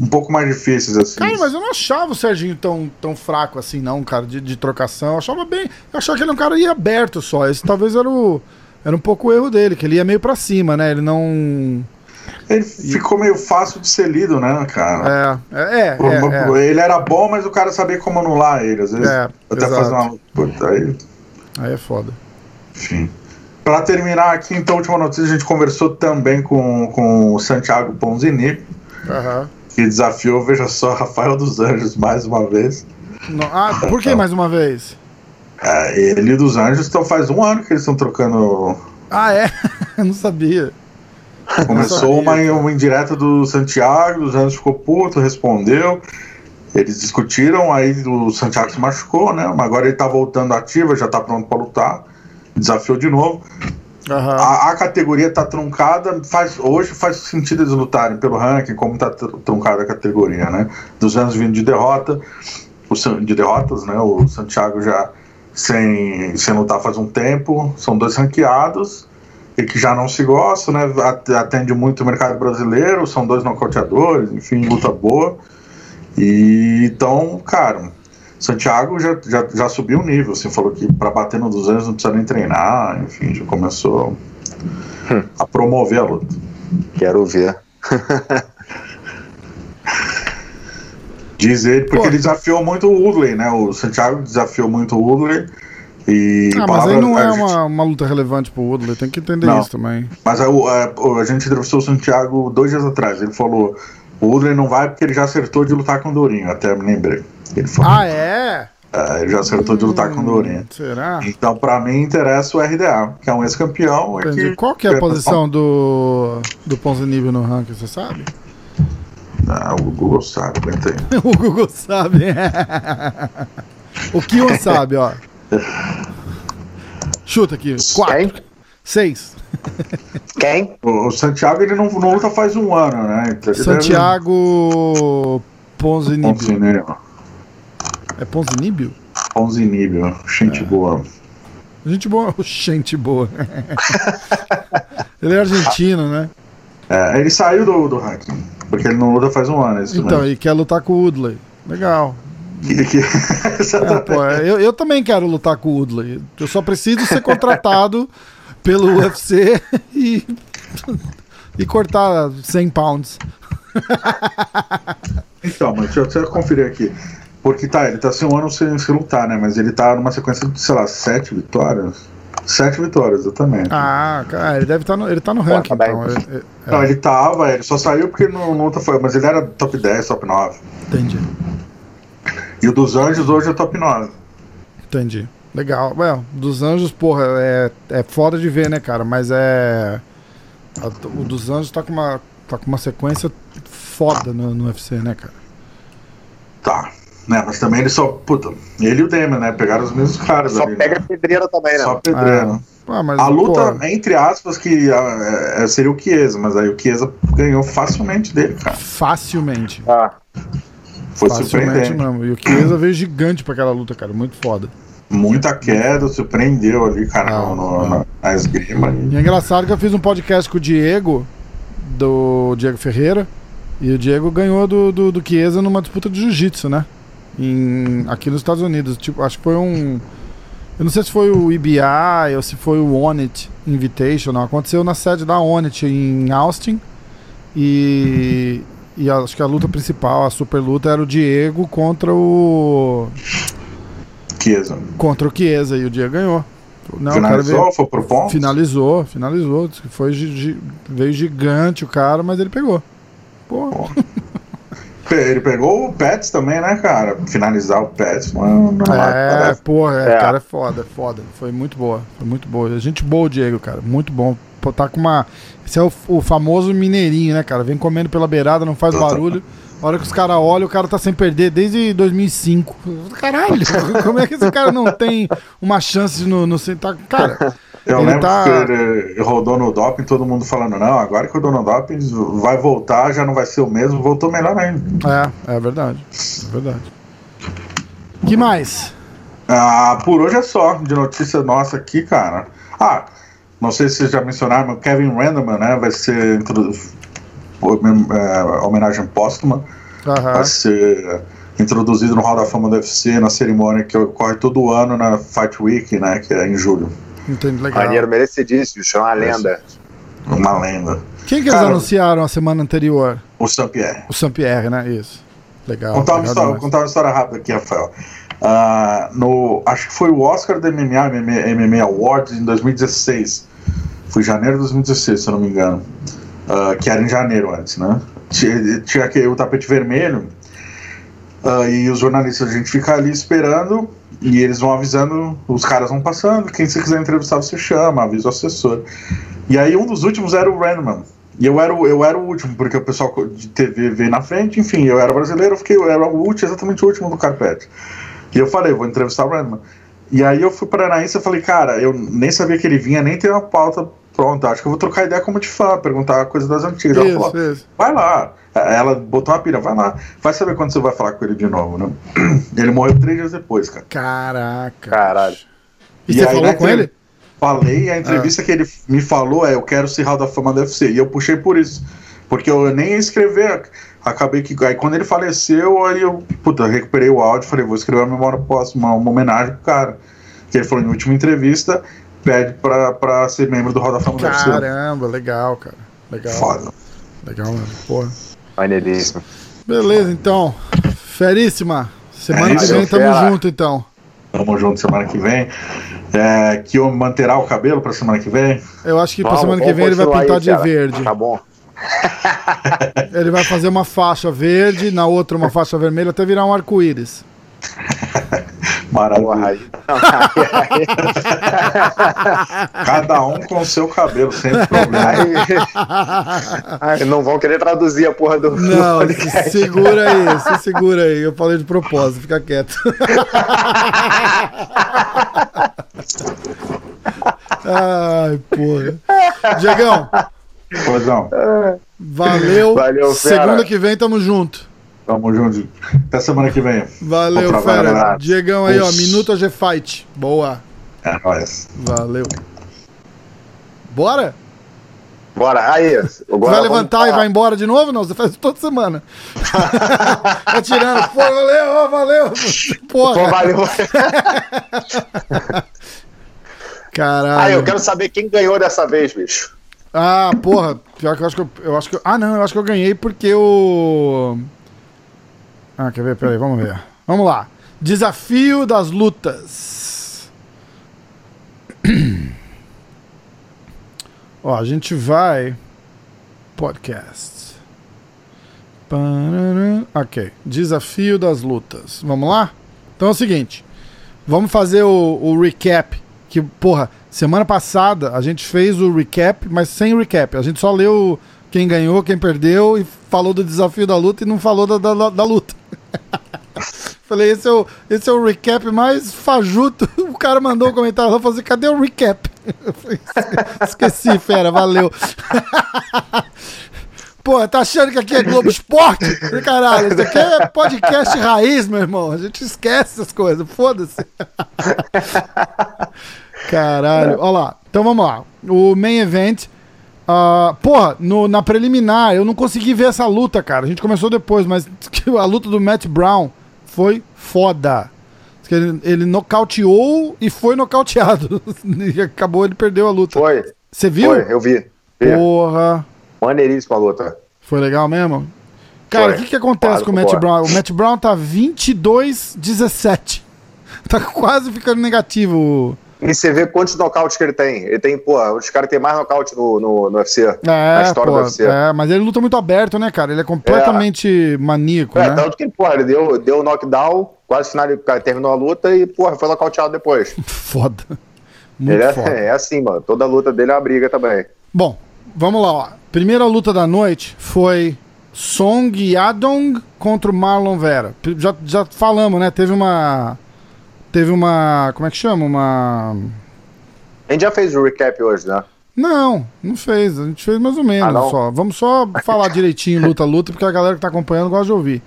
um, pouco mais difíceis, assim. Cara, mas eu não achava o Serginho tão, tão fraco assim, não, cara, de, de trocação. Eu achava bem. Eu achava que ele é um cara ia aberto só. Esse talvez era o. Era um pouco o erro dele, que ele ia meio pra cima, né? Ele não. Ele ficou meio fácil de ser lido, né, cara? É, é, é. Pô, é, é. Ele era bom, mas o cara sabia como anular ele. Às vezes, É, até exato. fazer uma. Puta, aí, Aí é foda. Enfim. Para terminar aqui, então, a última notícia, a gente conversou também com, com o Santiago Ponzini, Aham. Que desafiou, veja só, (laughs) Rafael dos Anjos mais uma vez. Não- Ah, por que mais uma vez? É, ele e dos Anjos então faz um ano que eles estão trocando. Ah, é? (laughs) Eu não sabia. Começou uma, uma indireta do Santiago, dos anos ficou puto, respondeu. Eles discutiram, aí o Santiago se machucou, né? Mas agora ele tá voltando ativa, já tá pronto para lutar. Desafiou de novo. Uhum. A, a, categoria tá truncada, faz, hoje faz sentido eles lutarem pelo ranking, como tá truncada a categoria, né? Dos anos vindo de derrota, de derrotas, né? O Santiago já sem, sem lutar faz um tempo, são dois ranqueados e que já não se gostam, né? Atende muito o mercado brasileiro, são dois nocauteadores, enfim, luta boa. E então, cara, Santiago já, já, já subiu o nível, assim, falou que para bater no 200 não precisa nem treinar, enfim, já começou hum. a promover a luta. Quero ver. Diz ele, porque Pô. ele desafiou muito o Woodley, né? O Santiago desafiou muito o Woodley. E ah, mas aí não é gente... uma, uma luta relevante pro Woodley, tem que entender não, isso também. Mas a, a, a gente entrevistou o Santiago dois dias atrás, ele falou: o Woodley não vai porque ele já acertou de lutar com o Dourinho, até me lembrei. Ele falou. Ah, é? É, ele já acertou hum, de lutar com o Dourinho. Será? Então, pra mim, interessa o RDA, que é um ex-campeão. Que... Qual que é a posição do, do Ponzinibbio no ranking, você sabe? Ah, o Google sabe, aguenta aí. (laughs) o Google sabe. (laughs) o Kion sabe, ó. Chuta aqui. Quatro. Quem? Seis. Quem? O, Santiago ele não, não luta faz um ano, né? Então, Santiago Ponzinibio. É Ponzinibio? Ponzinibio. Gente é. boa. Gente boa. (laughs) Gente boa. ele é argentino, né? É, ele saiu do, do ranking. Porque ele não luta faz um ano. então, e quer lutar com o Woodley. Legal. Que, que... (laughs) é, pô, eu, eu também quero lutar com o Woodley. Eu só preciso ser contratado (laughs) pelo UFC e, e cortar 100 pounds. Então, mas deixa eu conferir aqui. Porque tá, ele tá sem um ano sem, sem lutar, né? Mas ele tá numa sequência de, sei lá, sete vitórias. Sete vitórias, exatamente. Ah, cara, ele deve estar tá no, ele tá no ranking, tá então. Ele, é. Não, ele tava, ele só saiu porque não, não foi, mas ele era top 10, top 9. Entendi. E o dos Anjos hoje é top 9. Entendi. Legal. Well, dos Anjos, porra, é, é foda de ver, né, cara? Mas é. o dos Anjos tá com uma, tá com uma sequência foda no, no UFC, né, cara? Tá. Né, mas também ele só. Puta, ele e o Demian, né? Pegaram os mesmos caras só ali. Só pega né? pedreira também, né? Só pedreira. Ah, mas, a luta, pô, entre aspas, que uh, seria o Chiesa, mas aí o Chiesa ganhou facilmente dele, cara. Facilmente. Ah. Foi facilmente surpreendente. mesmo. E o Chiesa veio gigante pra aquela luta, cara. Muito foda. Muita queda, surpreendeu ali, cara, ah, no, ah. na esgrima. E é engraçado que eu fiz um podcast com o Diego, do Diego Ferreira, e o Diego ganhou do, do, do Chiesa numa disputa de jiu-jitsu, né? Em, aqui nos Estados Unidos. Tipo, acho que foi um. Eu não sei se foi o EBI ou se foi o Onit Invitational. Aconteceu na sede da Onit em Austin. E, e acho que a luta principal, a super luta, era o Diego contra o. Chiesa. Contra o Chiesa. E o Diego ganhou. Não, finalizou? Foi pro ponto? Finalizou, finalizou. Foi, veio gigante o cara, mas ele pegou. Pô. (laughs) Ele pegou o Pets também, né, cara? Finalizar o Pets. Mano, é, porra, é, é. cara, é foda, é foda. Foi muito boa, foi muito boa. Gente boa o Diego, cara, muito bom. Pô, tá com uma. Esse é o, o, famoso mineirinho, né, cara? Vem comendo pela beirada, não faz barulho. A hora que os caras olham, o cara tá sem perder desde 2005. Caralho, (laughs) como é que esse cara não tem uma chance de no, no tá, cara, eu ele lembro tá... que ele rodou no doping, todo mundo falando, não, agora que rodou no doping vai voltar, já não vai ser o mesmo, voltou melhor ainda. É, é verdade. É verdade. que mais? Ah, por hoje é só, de notícia nossa aqui, cara. Ah, não sei se vocês já mencionaram, mas Kevin Randleman, né, vai ser é, homenagem póstuma, vai ser introduzido no Hall da Fama do UFC na cerimônia que ocorre todo ano na Fight Week, né, que é em julho. Entendi, legal. Maneiro, merecidíssimo, isso é uma lenda. Uma lenda. Quem que eles Cara, anunciaram a semana anterior? O Saint-Pierre. O Saint-Pierre, né? Isso. Legal. Contar uma, história, vou contar uma história rápida aqui, Rafael. Uh, no, acho que foi o Oscar da MMA, MMA, MMA Awards em 2016. Foi janeiro de 2016, se eu não me engano. Uh, que era em janeiro antes, né? Tinha, tinha aquele, o tapete vermelho. Uh, e os jornalistas, a gente fica ali esperando e eles vão avisando, os caras vão passando, quem você quiser entrevistar você chama, avisa o assessor. E aí um dos últimos era o Randman. E eu era, o- eu era o último, porque o pessoal de TV veio na frente, enfim, eu era brasileiro, eu fiquei, eu era o último, exatamente o último do carpete. E eu falei, vou entrevistar o Randman. E aí eu fui para Anaís e falei, cara, eu nem sabia que ele vinha, nem tem uma pauta pronta, acho que eu vou trocar ideia como de fã, perguntar coisa das antigas. Ela Isso, falou, isso. vai lá. Ela botou uma pira, vai lá. Vai saber quando você vai falar com ele de novo, né? (clears throat) Ele morreu três dias depois, cara. Caraca. Caralho. E, E você aí, falou né, com ele? Falei, e a entrevista que ele me falou é: Eu quero ser Hall da Fama do UFC. E eu puxei por isso. Porque eu nem ia escrever. Acabei que. Aí quando ele faleceu, aí eu. Puta, eu recuperei o áudio falei: Vou escrever uma memória póstuma, uma homenagem pro cara. Que ele falou em última entrevista: pede pra, pra ser membro do Hall da Fama. Caramba, legal, cara. Legal. Foda. Legal, mano. Porra. Maneiríssimo. Beleza, então. Feríssima. Semana É que vem tamo fera. junto, então. Tamo junto semana que vem. É, que eu manterá o cabelo pra semana que vem. Eu acho que pra Vamos, semana que vem ele vai pintar aí, de cara. verde. Tá bom. (laughs) Ele vai fazer uma faixa verde, na outra uma faixa vermelha, até virar um arco-íris. (laughs) Maravilha. Porra, aí. (laughs) Cada um com o seu cabelo, sem problema. Aí (laughs) não vão querer traduzir a porra do, do Não, se podcast. segura aí, se segura aí. Eu falei de propósito, fica quieto. (laughs) Ai, porra. Diegão, Poisão, valeu. Valeu, fera. Segunda que vem tamo junto. Tamo junto. Até semana que vem. Valeu, fera. Diegão aí, ó. Minuto AG Fight. Boa. É nóis. Valeu. Bora? Bora, aí. Agora vai vamos levantar e falar. vai embora de novo? Não, você faz isso toda semana. (laughs) tá tirando. Pô, valeu, ó, valeu. Porra. Pô, valeu. (laughs) Caralho. Aí, eu quero saber quem ganhou dessa vez, bicho. Ah, porra. Pior que eu acho que eu, eu acho que eu- Ah, não, eu acho que eu ganhei porque o. Ah, quer ver? Peraí, vamos ver. Vamos lá. Desafio das lutas. (clears throat) Ó, a gente vai. Podcast. Ok. Desafio das lutas. Vamos lá? Então é o seguinte. Vamos fazer o, o recap. Que, porra, semana passada a gente fez o recap, mas sem recap. A gente só leu quem ganhou, quem perdeu e falou do desafio da luta e não falou da, da, da luta. (laughs) Falei, esse é, o, esse é o recap mais fajuto. (laughs) O cara mandou um comentário lá, falou assim, cadê o recap? Falei, Esqueci, fera, valeu. (laughs) Pô, tá achando que aqui é Globo Esporte? Caralho, isso aqui é podcast raiz, meu irmão. A gente esquece essas coisas, foda-se. Caralho, ó lá. Então vamos lá. O main event. Ah, porra, no- na preliminar, eu não consegui ver essa luta, cara. A gente começou depois, mas a luta do Matt Brown foi foda. Ele, ele nocauteou e foi nocauteado. (laughs) E acabou, ele perdeu a luta. Foi, Você viu? foi, eu vi. vi. Porra. Maneiríssima a luta. Foi legal mesmo? Cara, o que, que acontece Claro, com o Matt boa. Brown? O Matt Brown tá 22-17. (laughs) Tá quase ficando negativo. E você vê quantos nocautes que ele tem. Ele tem, pô, dos caras tem mais nocaute no, no, no UFC. É, na história pô, do UFC. é, mas ele luta muito aberto, né, cara? Ele é completamente maníaco, É, né? tanto que, porra, ele deu, deu knockdown, quase final, terminou a luta e, porra, foi nocauteado depois. (laughs) Foda. Muito Ele é, foda. é assim, mano. Toda luta dele é uma briga também. Bom, vamos lá, ó. Primeira luta da noite foi Song Yadong contra o Marlon Vera. Já, já falamos, né? Teve uma. Teve uma. Como é que chama? Uma. A gente já fez o recap hoje, né? Não, não fez. A gente fez mais ou menos Ah, só. Vamos só falar direitinho luta luta, porque a galera que tá acompanhando gosta de ouvir.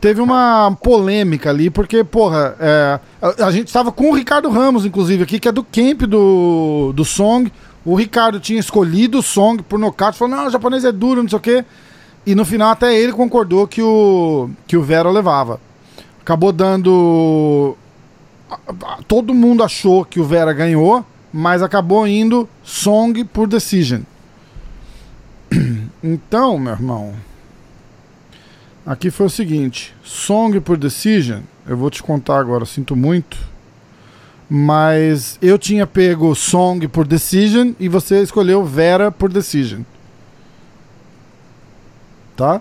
Teve uma polêmica ali, porque, porra, é, a, a gente tava com o Ricardo Ramos, inclusive, aqui, que é do camp do, do Song. O Ricardo tinha escolhido o Song por nocaute, falou, não, o japonês é duro, não sei o quê. E no final até ele concordou que o, que o Vera levava. Acabou dando. Todo mundo achou que o Vera ganhou, mas acabou indo Song por decision. (clears throat) Então, meu irmão. Aqui foi o seguinte: Song por decision. Eu vou te contar agora, sinto muito. Mas eu tinha pego Song por decision e você escolheu Vera por decision. Tá?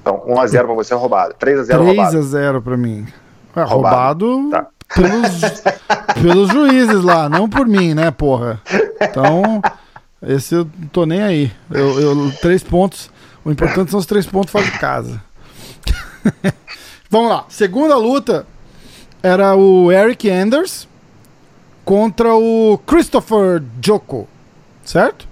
Então, 1x0 pra você roubado. 3x0 3 roubado. a 0 pra mim. É, roubado. Roubado. Tá. Pelos, pelos juízes lá, não por mim, né, porra? Então, esse eu não tô nem aí. Eu, eu, três pontos. O importante são os três pontos fora de casa. (laughs) Vamos lá. Segunda luta era o Eric Anders contra o Christopher Joko, certo?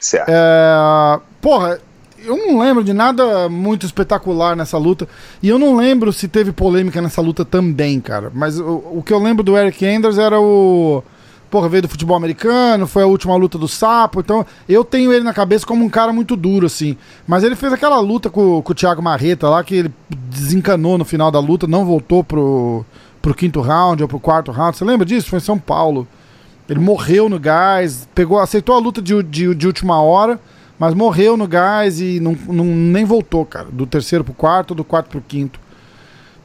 Certo. É, porra, eu não lembro de nada muito espetacular nessa luta. E eu não lembro se teve polêmica nessa luta também, cara. Mas o, o que eu lembro do Eric Anders era o. Porra, veio do futebol americano, foi a última luta do sapo. Então, eu tenho ele na cabeça como um cara muito duro, assim. Mas ele fez aquela luta com, com o Thiago Marreta lá, que ele desencanou no final da luta, não voltou pro, pro quinto round ou pro quarto round. Você lembra disso? Foi em São Paulo. Ele morreu no gás, pegou, aceitou a luta de, de, de última hora mas morreu no gás e não, não, nem voltou, cara. Do terceiro pro quarto, do quarto pro quinto.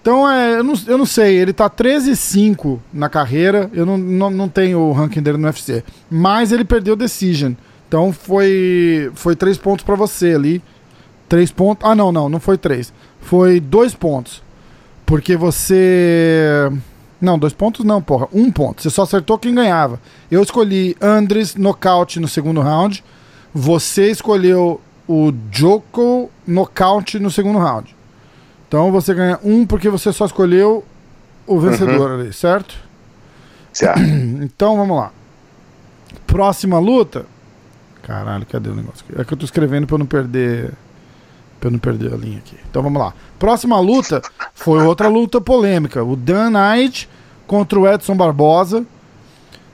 Então, é, eu, não, eu não sei, ele tá 13-5 na carreira, eu não, não, não tenho o ranking dele no UFC. Mas ele perdeu Decision. Então foi foi três pontos para você ali. Três pontos. Ah, não, não, não foi três. Foi dois pontos. Porque você. Não, dois pontos não, porra. Um ponto. Você só acertou quem ganhava. Eu escolhi Andres nocaute no segundo round. Você escolheu o Joko nocaute no segundo round. Então você ganha um porque você só escolheu o vencedor uhum. ali, certo? Certo. (clears throat) Então vamos lá. Próxima luta. Caralho, cadê o negócio? É que eu tô escrevendo pra eu não perder. Pra eu não perder a linha aqui. Então vamos lá. Próxima luta foi outra luta polêmica. O Dan Knight contra o Edson Barbosa.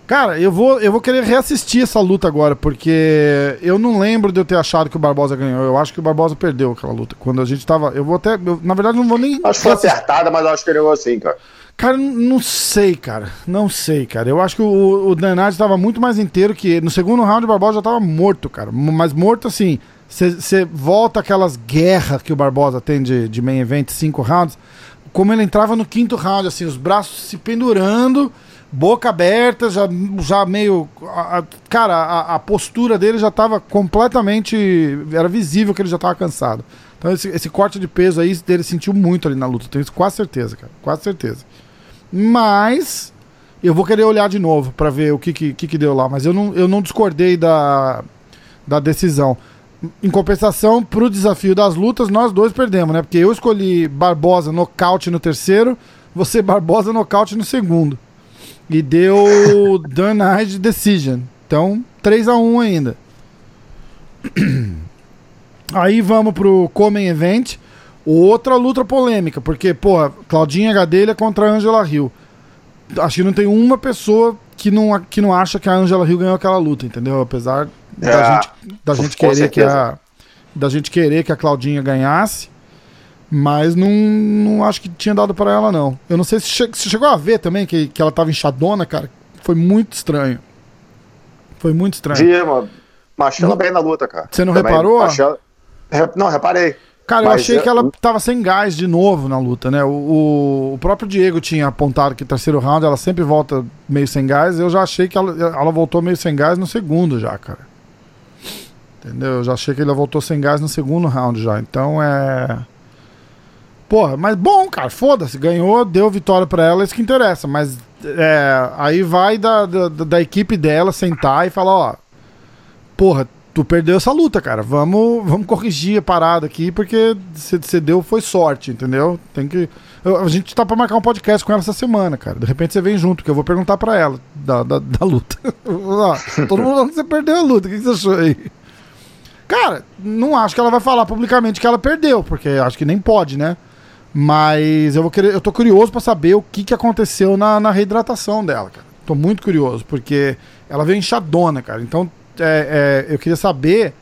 Cara, eu vou, eu vou querer reassistir essa luta agora, porque eu não lembro de eu ter achado que o Barbosa ganhou. Eu acho que o Barbosa perdeu aquela luta. Quando a gente tava. Eu vou até. Eu, na verdade, não vou nem. Acho que foi acertada, mas acho que ele ganhou assim, cara. Cara, não sei, cara. Não sei, cara. Eu acho que o, o Danade estava muito mais inteiro que. No segundo round, o Barbosa já estava morto, cara. Mas morto assim. Você volta aquelas guerras que o Barbosa tem de, de main event, cinco rounds. Como ele entrava no quinto round, assim, os braços se pendurando boca aberta, já, já meio. A, cara, a, a, postura dele já estava completamente. Era visível que ele já estava cansado. Então esse, esse, corte de peso aí dele sentiu muito ali na luta. Tenho quase certeza, cara. Quase certeza. Mas. Eu vou querer olhar de novo para ver o que, que, que, deu lá. Mas eu não, eu não discordei da, da decisão. Em compensação, pro desafio das lutas, nós dois perdemos, né? Porque eu escolhi Barbosa nocaute no terceiro, você Barbosa nocaute no segundo. E deu (coughs) Denied Decision. Então, 3 a 1 ainda. (coughs) Aí vamos pro Comen Event. Outra luta polêmica, porque, pô, Claudinha Gadelha contra a Angela Hill. Acho que não tem uma pessoa que não, que não acha que a Angela Hill ganhou aquela luta, entendeu? Apesar é, da gente, da gente querer que a da gente querer que a Claudinha ganhasse. Mas não, não acho que tinha dado para ela, não. Eu não sei se, che se chegou a ver também que, que ela tava inchadona, cara. Foi muito estranho. Foi muito estranho. Vi, mano. Ela bem na luta, cara. Você não também, reparou? Ela... Não, reparei. Cara, eu achei que ela tava sem gás de novo na luta, né? O, o, próprio Diego tinha apontado que terceiro round ela sempre volta meio sem gás. Eu já achei que ela, ela voltou meio sem gás no segundo já, cara. Entendeu? Eu já achei que ela voltou sem gás no segundo round já. Então é. Porra, mas bom, cara, foda-se, ganhou, deu vitória para ela, isso que interessa. Mas é, aí vai da, da, da, equipe dela sentar e falar, ó, porra, tu perdeu essa luta, cara. Vamos, vamos corrigir a parada aqui, porque você deu foi sorte, entendeu? Tem que. Eu, a gente tá pra marcar um podcast com ela essa semana, cara. De repente você vem junto, que eu vou perguntar para ela da, da, da luta. (laughs) todo mundo falando que você perdeu a luta, o que você achou aí? Cara, não acho que ela vai falar publicamente que ela perdeu, porque acho que nem pode, né? Mas eu vou querer, eu tô curioso para saber o que, que aconteceu na, na reidratação dela, cara. Tô muito curioso, porque ela veio inchadona, cara. Então, é, é, eu queria saber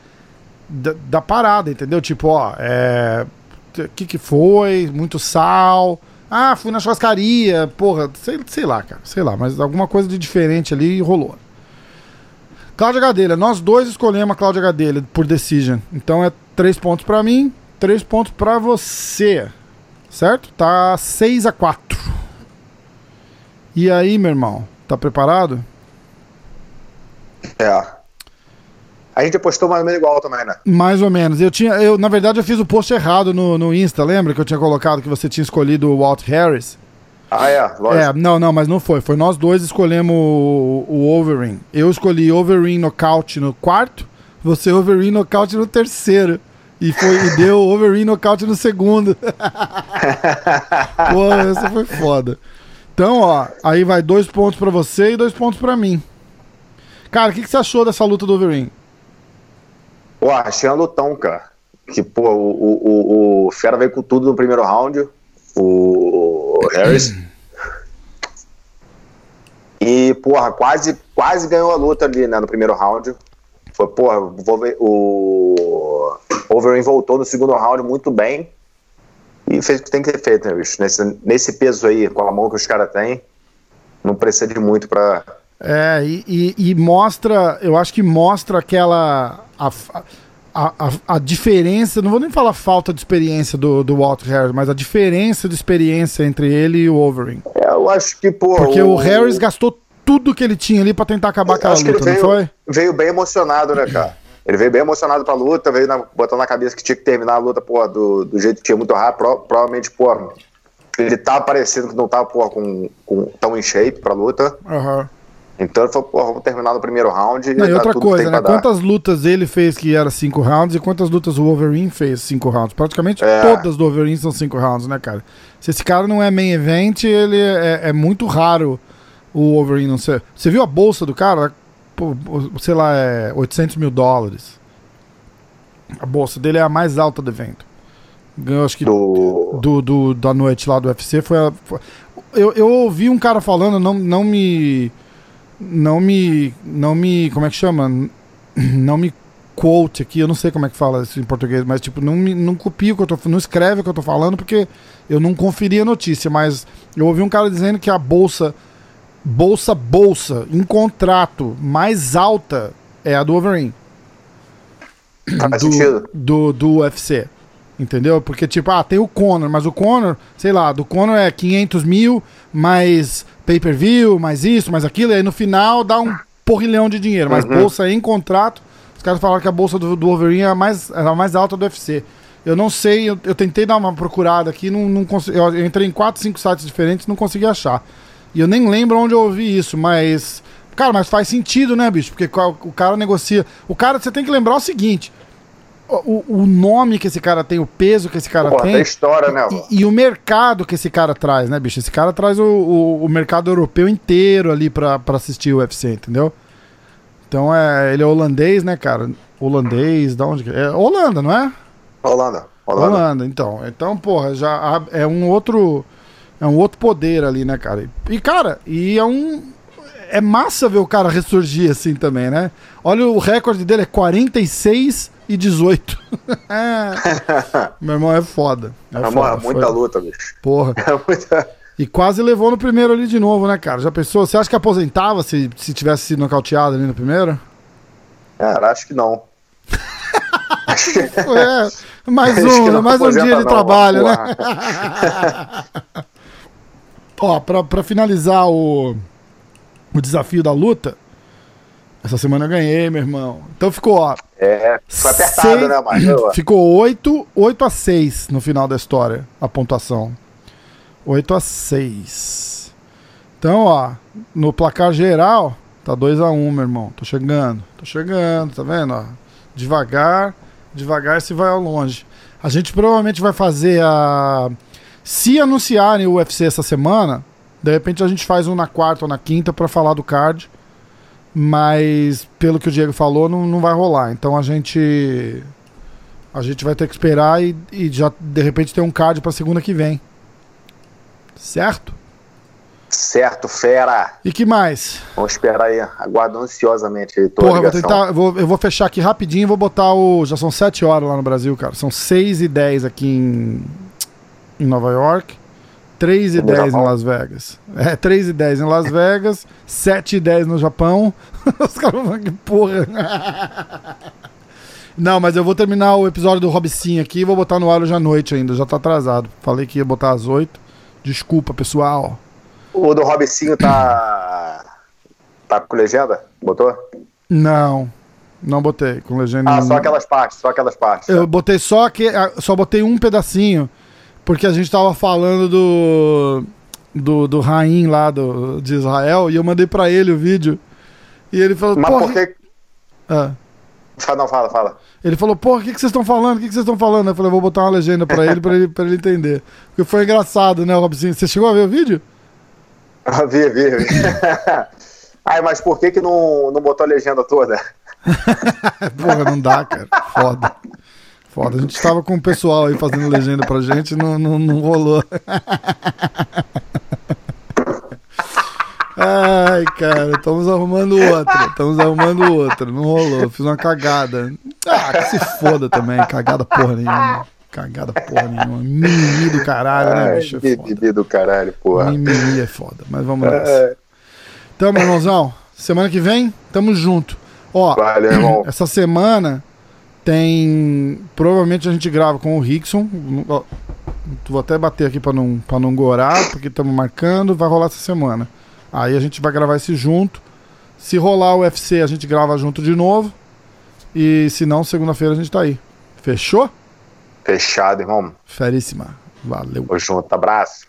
da, da, parada, entendeu? Tipo, ó, é, o que que foi? Muito sal. Ah, fui na churrascaria, porra, sei, sei lá, cara, sei lá, mas alguma coisa de diferente ali rolou. Cláudia Gadelha, nós dois escolhemos a Cláudia Gadelha por decision. Então é três pontos para mim, três pontos para você. Certo? Tá 6 a 4 E aí, meu irmão? Tá preparado? É. A gente postou mais ou menos igual também, né? Mais ou menos. Eu tinha, eu, na verdade, eu fiz o post errado no, no Insta, lembra que eu tinha colocado que você tinha escolhido o Walt Harris? Ah, é, lógico. É, não, não, mas não foi. Foi nós dois escolhemos o, o Overeem. Eu escolhi Overeem nocaute no quarto, você Overeem nocaute no terceiro. E, foi, e deu Overeem nocaute no segundo. (laughs) Pô, essa foi foda. Então, ó, aí vai dois pontos pra você e dois pontos pra mim. Cara, o que, que você achou dessa luta do Overeem? Pô, achei uma lutão, cara. Que, pô, o, o, o, o Fera veio com tudo no primeiro round. O Harris. E, porra, quase, quase ganhou a luta ali, né, no primeiro round. Foi, porra, o Overeem voltou no segundo round muito bem. E fez o que tem que ter feito, né, bicho? Nesse, nesse peso aí, com a mão que os caras têm, não precisa de muito pra. É, e, e, e mostra, eu acho que mostra aquela. A, a, a, a, diferença, não vou nem falar falta de experiência do, do Walt Harris, mas a diferença de experiência entre ele e o Overeem. É, eu acho que, pô. Porque o, o Harris gastou tudo que ele tinha ali pra tentar acabar aquela luta, veio, não foi? Veio bem emocionado, né, cara? Ele veio bem emocionado pra luta, veio na, botando na cabeça que tinha que terminar a luta, pô, do, do jeito que tinha muito rápido. Pro, provavelmente, pô, ele tava parecendo que não tava, pô, com, com tão em shape pra luta. Uhum. Então ele falou, pô, vamos terminar no primeiro round. Não, e outra coisa, né? Quantas lutas ele fez que era cinco rounds e quantas lutas o Wolverine fez cinco rounds? Praticamente é. todas do Wolverine são cinco rounds, né, cara? Se esse cara não é main event, ele é, é muito raro o Wolverine não ser. Você viu a bolsa do cara? Sei lá, é 800 mil dólares. A bolsa dele é a mais alta do evento. Ganhou, acho que do... Do, do... da noite lá do UFC foi, a, foi... Eu, eu ouvi um cara falando, não, não me não me. Não me. Como é que chama? Não me quote aqui, eu não sei como é que fala isso em português, mas tipo, não, me, não copia o que eu tô não escreve o que eu tô falando, porque eu não conferi a notícia, mas eu ouvi um cara dizendo que a bolsa, bolsa, bolsa, em contrato, mais alta é a do Wolverine. do, do, do UFC. Entendeu? Porque, tipo, ah, tem o Conor, mas o Conor, sei lá, do Conor é 500 mil, mais pay-per-view, mais isso, mais aquilo, e aí no final dá um porrilhão de dinheiro. Mas uhum. bolsa em contrato, os caras falaram que a bolsa do, do Wolverine é a, mais, é a mais alta do UFC. Eu não sei, eu, eu tentei dar uma procurada aqui, não, não consegui, eu, eu entrei em 4, 5 sites diferentes não consegui achar. E eu nem lembro onde eu ouvi isso, mas. Cara, mas faz sentido, né, bicho? Porque o cara negocia. O cara, você tem que lembrar o seguinte: o, o nome que esse cara tem, o peso que esse cara Pô, tem. História, né? E, e, o mercado que esse cara traz, né, bicho? Esse cara traz o, o, o mercado europeu inteiro ali pra, pra assistir o UFC, entendeu? Então é, ele é holandês, né, cara? Holandês, da onde? É Holanda, não é? Holanda. Holanda. Holanda, então. Então, porra, já é um outro. É um outro poder ali, né, cara? E, cara, e é um. É massa ver o cara ressurgir assim também, né? Olha, o recorde dele é 46 e 18. é. (laughs) Meu irmão é foda. É, é foda, muita foi... luta, bicho. Porra. (laughs) É muita... E quase levou no primeiro ali de novo, né, cara? Já pensou? Você acha que aposentava se, se tivesse sido nocauteado ali no primeiro? Cara, acho que não. (laughs) é, mais um, mais um dia de não, trabalho, né? Ó, pra, pra finalizar o, o desafio da luta, essa semana eu ganhei, meu irmão. Então ficou, ó. É, foi apertado, seis, né, Marcelo? (clears throat) Ficou 8, 8 a 6 no final da história, a pontuação. 8 a 6. Então, ó, no placar geral, tá 2 a 1 meu irmão. Tô chegando, tô chegando, tá vendo? Ó? Devagar, devagar se vai ao longe. A gente provavelmente vai fazer a. Se anunciarem o UFC essa semana, de repente a gente faz um na quarta ou na quinta para falar do card mas pelo que o Diego falou, não, não vai rolar. Então a gente a gente vai ter que esperar e, e já de repente ter um card para segunda que vem. Certo? Certo, fera. E que mais? Vamos esperar aí, aguardo ansiosamente aí Porra, vou tentar, vou, eu vou fechar aqui rapidinho e vou botar o. Já são 7 horas lá no Brasil, cara. São 6 e 10 aqui em, em Nova York. 3 e 10 em Las Vegas. (laughs) É, 3 e 10 em Las Vegas, 7 e 10 no Japão. (laughs) Os caras falam que porra. (laughs) Não, mas eu vou terminar o episódio do Robicinho aqui e vou botar no ar hoje à noite ainda. Já tá atrasado. Falei que ia botar às 8. Desculpa, pessoal. O do Robicinho tá. tá com legenda? Botou? Não. Não botei com legenda. Ah, só aquelas partes, só aquelas partes. Eu botei só que. Só botei um pedacinho porque a gente tava falando do. do, do Raim lá do, de Israel e eu mandei pra ele o vídeo. E ele falou, Mas porra. por que. Ah. Não, fala, fala. Ele falou, porra, o que, que vocês estão falando? O que, que vocês estão falando? Eu falei, vou botar uma legenda pra ele, pra ele, pra ele entender. Porque foi engraçado, né, Robson? Você chegou a ver o vídeo? Vi, vi, vi. (laughs) Ai, mas por que que não, não botou a legenda toda? (laughs) Porra, não dá, cara. Foda. Foda. A gente tava com o pessoal aí fazendo legenda pra gente e não, não, não rolou. Ai, cara, estamos arrumando outra. Estamos arrumando outra. Não rolou. Fiz uma cagada. Ah, que se foda também. Cagada porra nenhuma. Cagada porra nenhuma. Mimimi do caralho, né, bicho? É. Bibi do caralho, porra. Mimimi é foda. Mas vamos nessa. É, Então, meu irmãozão, semana que vem, tamo junto. Ó, Valeu, irmão. essa semana tem. Provavelmente a gente grava com o Rickson. Ó, Vou até bater aqui pra não, pra não gorar, porque estamos marcando. Vai rolar essa semana. Aí a gente vai gravar esse junto. Se rolar o UFC, a gente grava junto de novo. E se não, segunda-feira a gente tá aí. Fechou? Fechado, irmão. Feríssima. Valeu. Tamo junto. Abraço.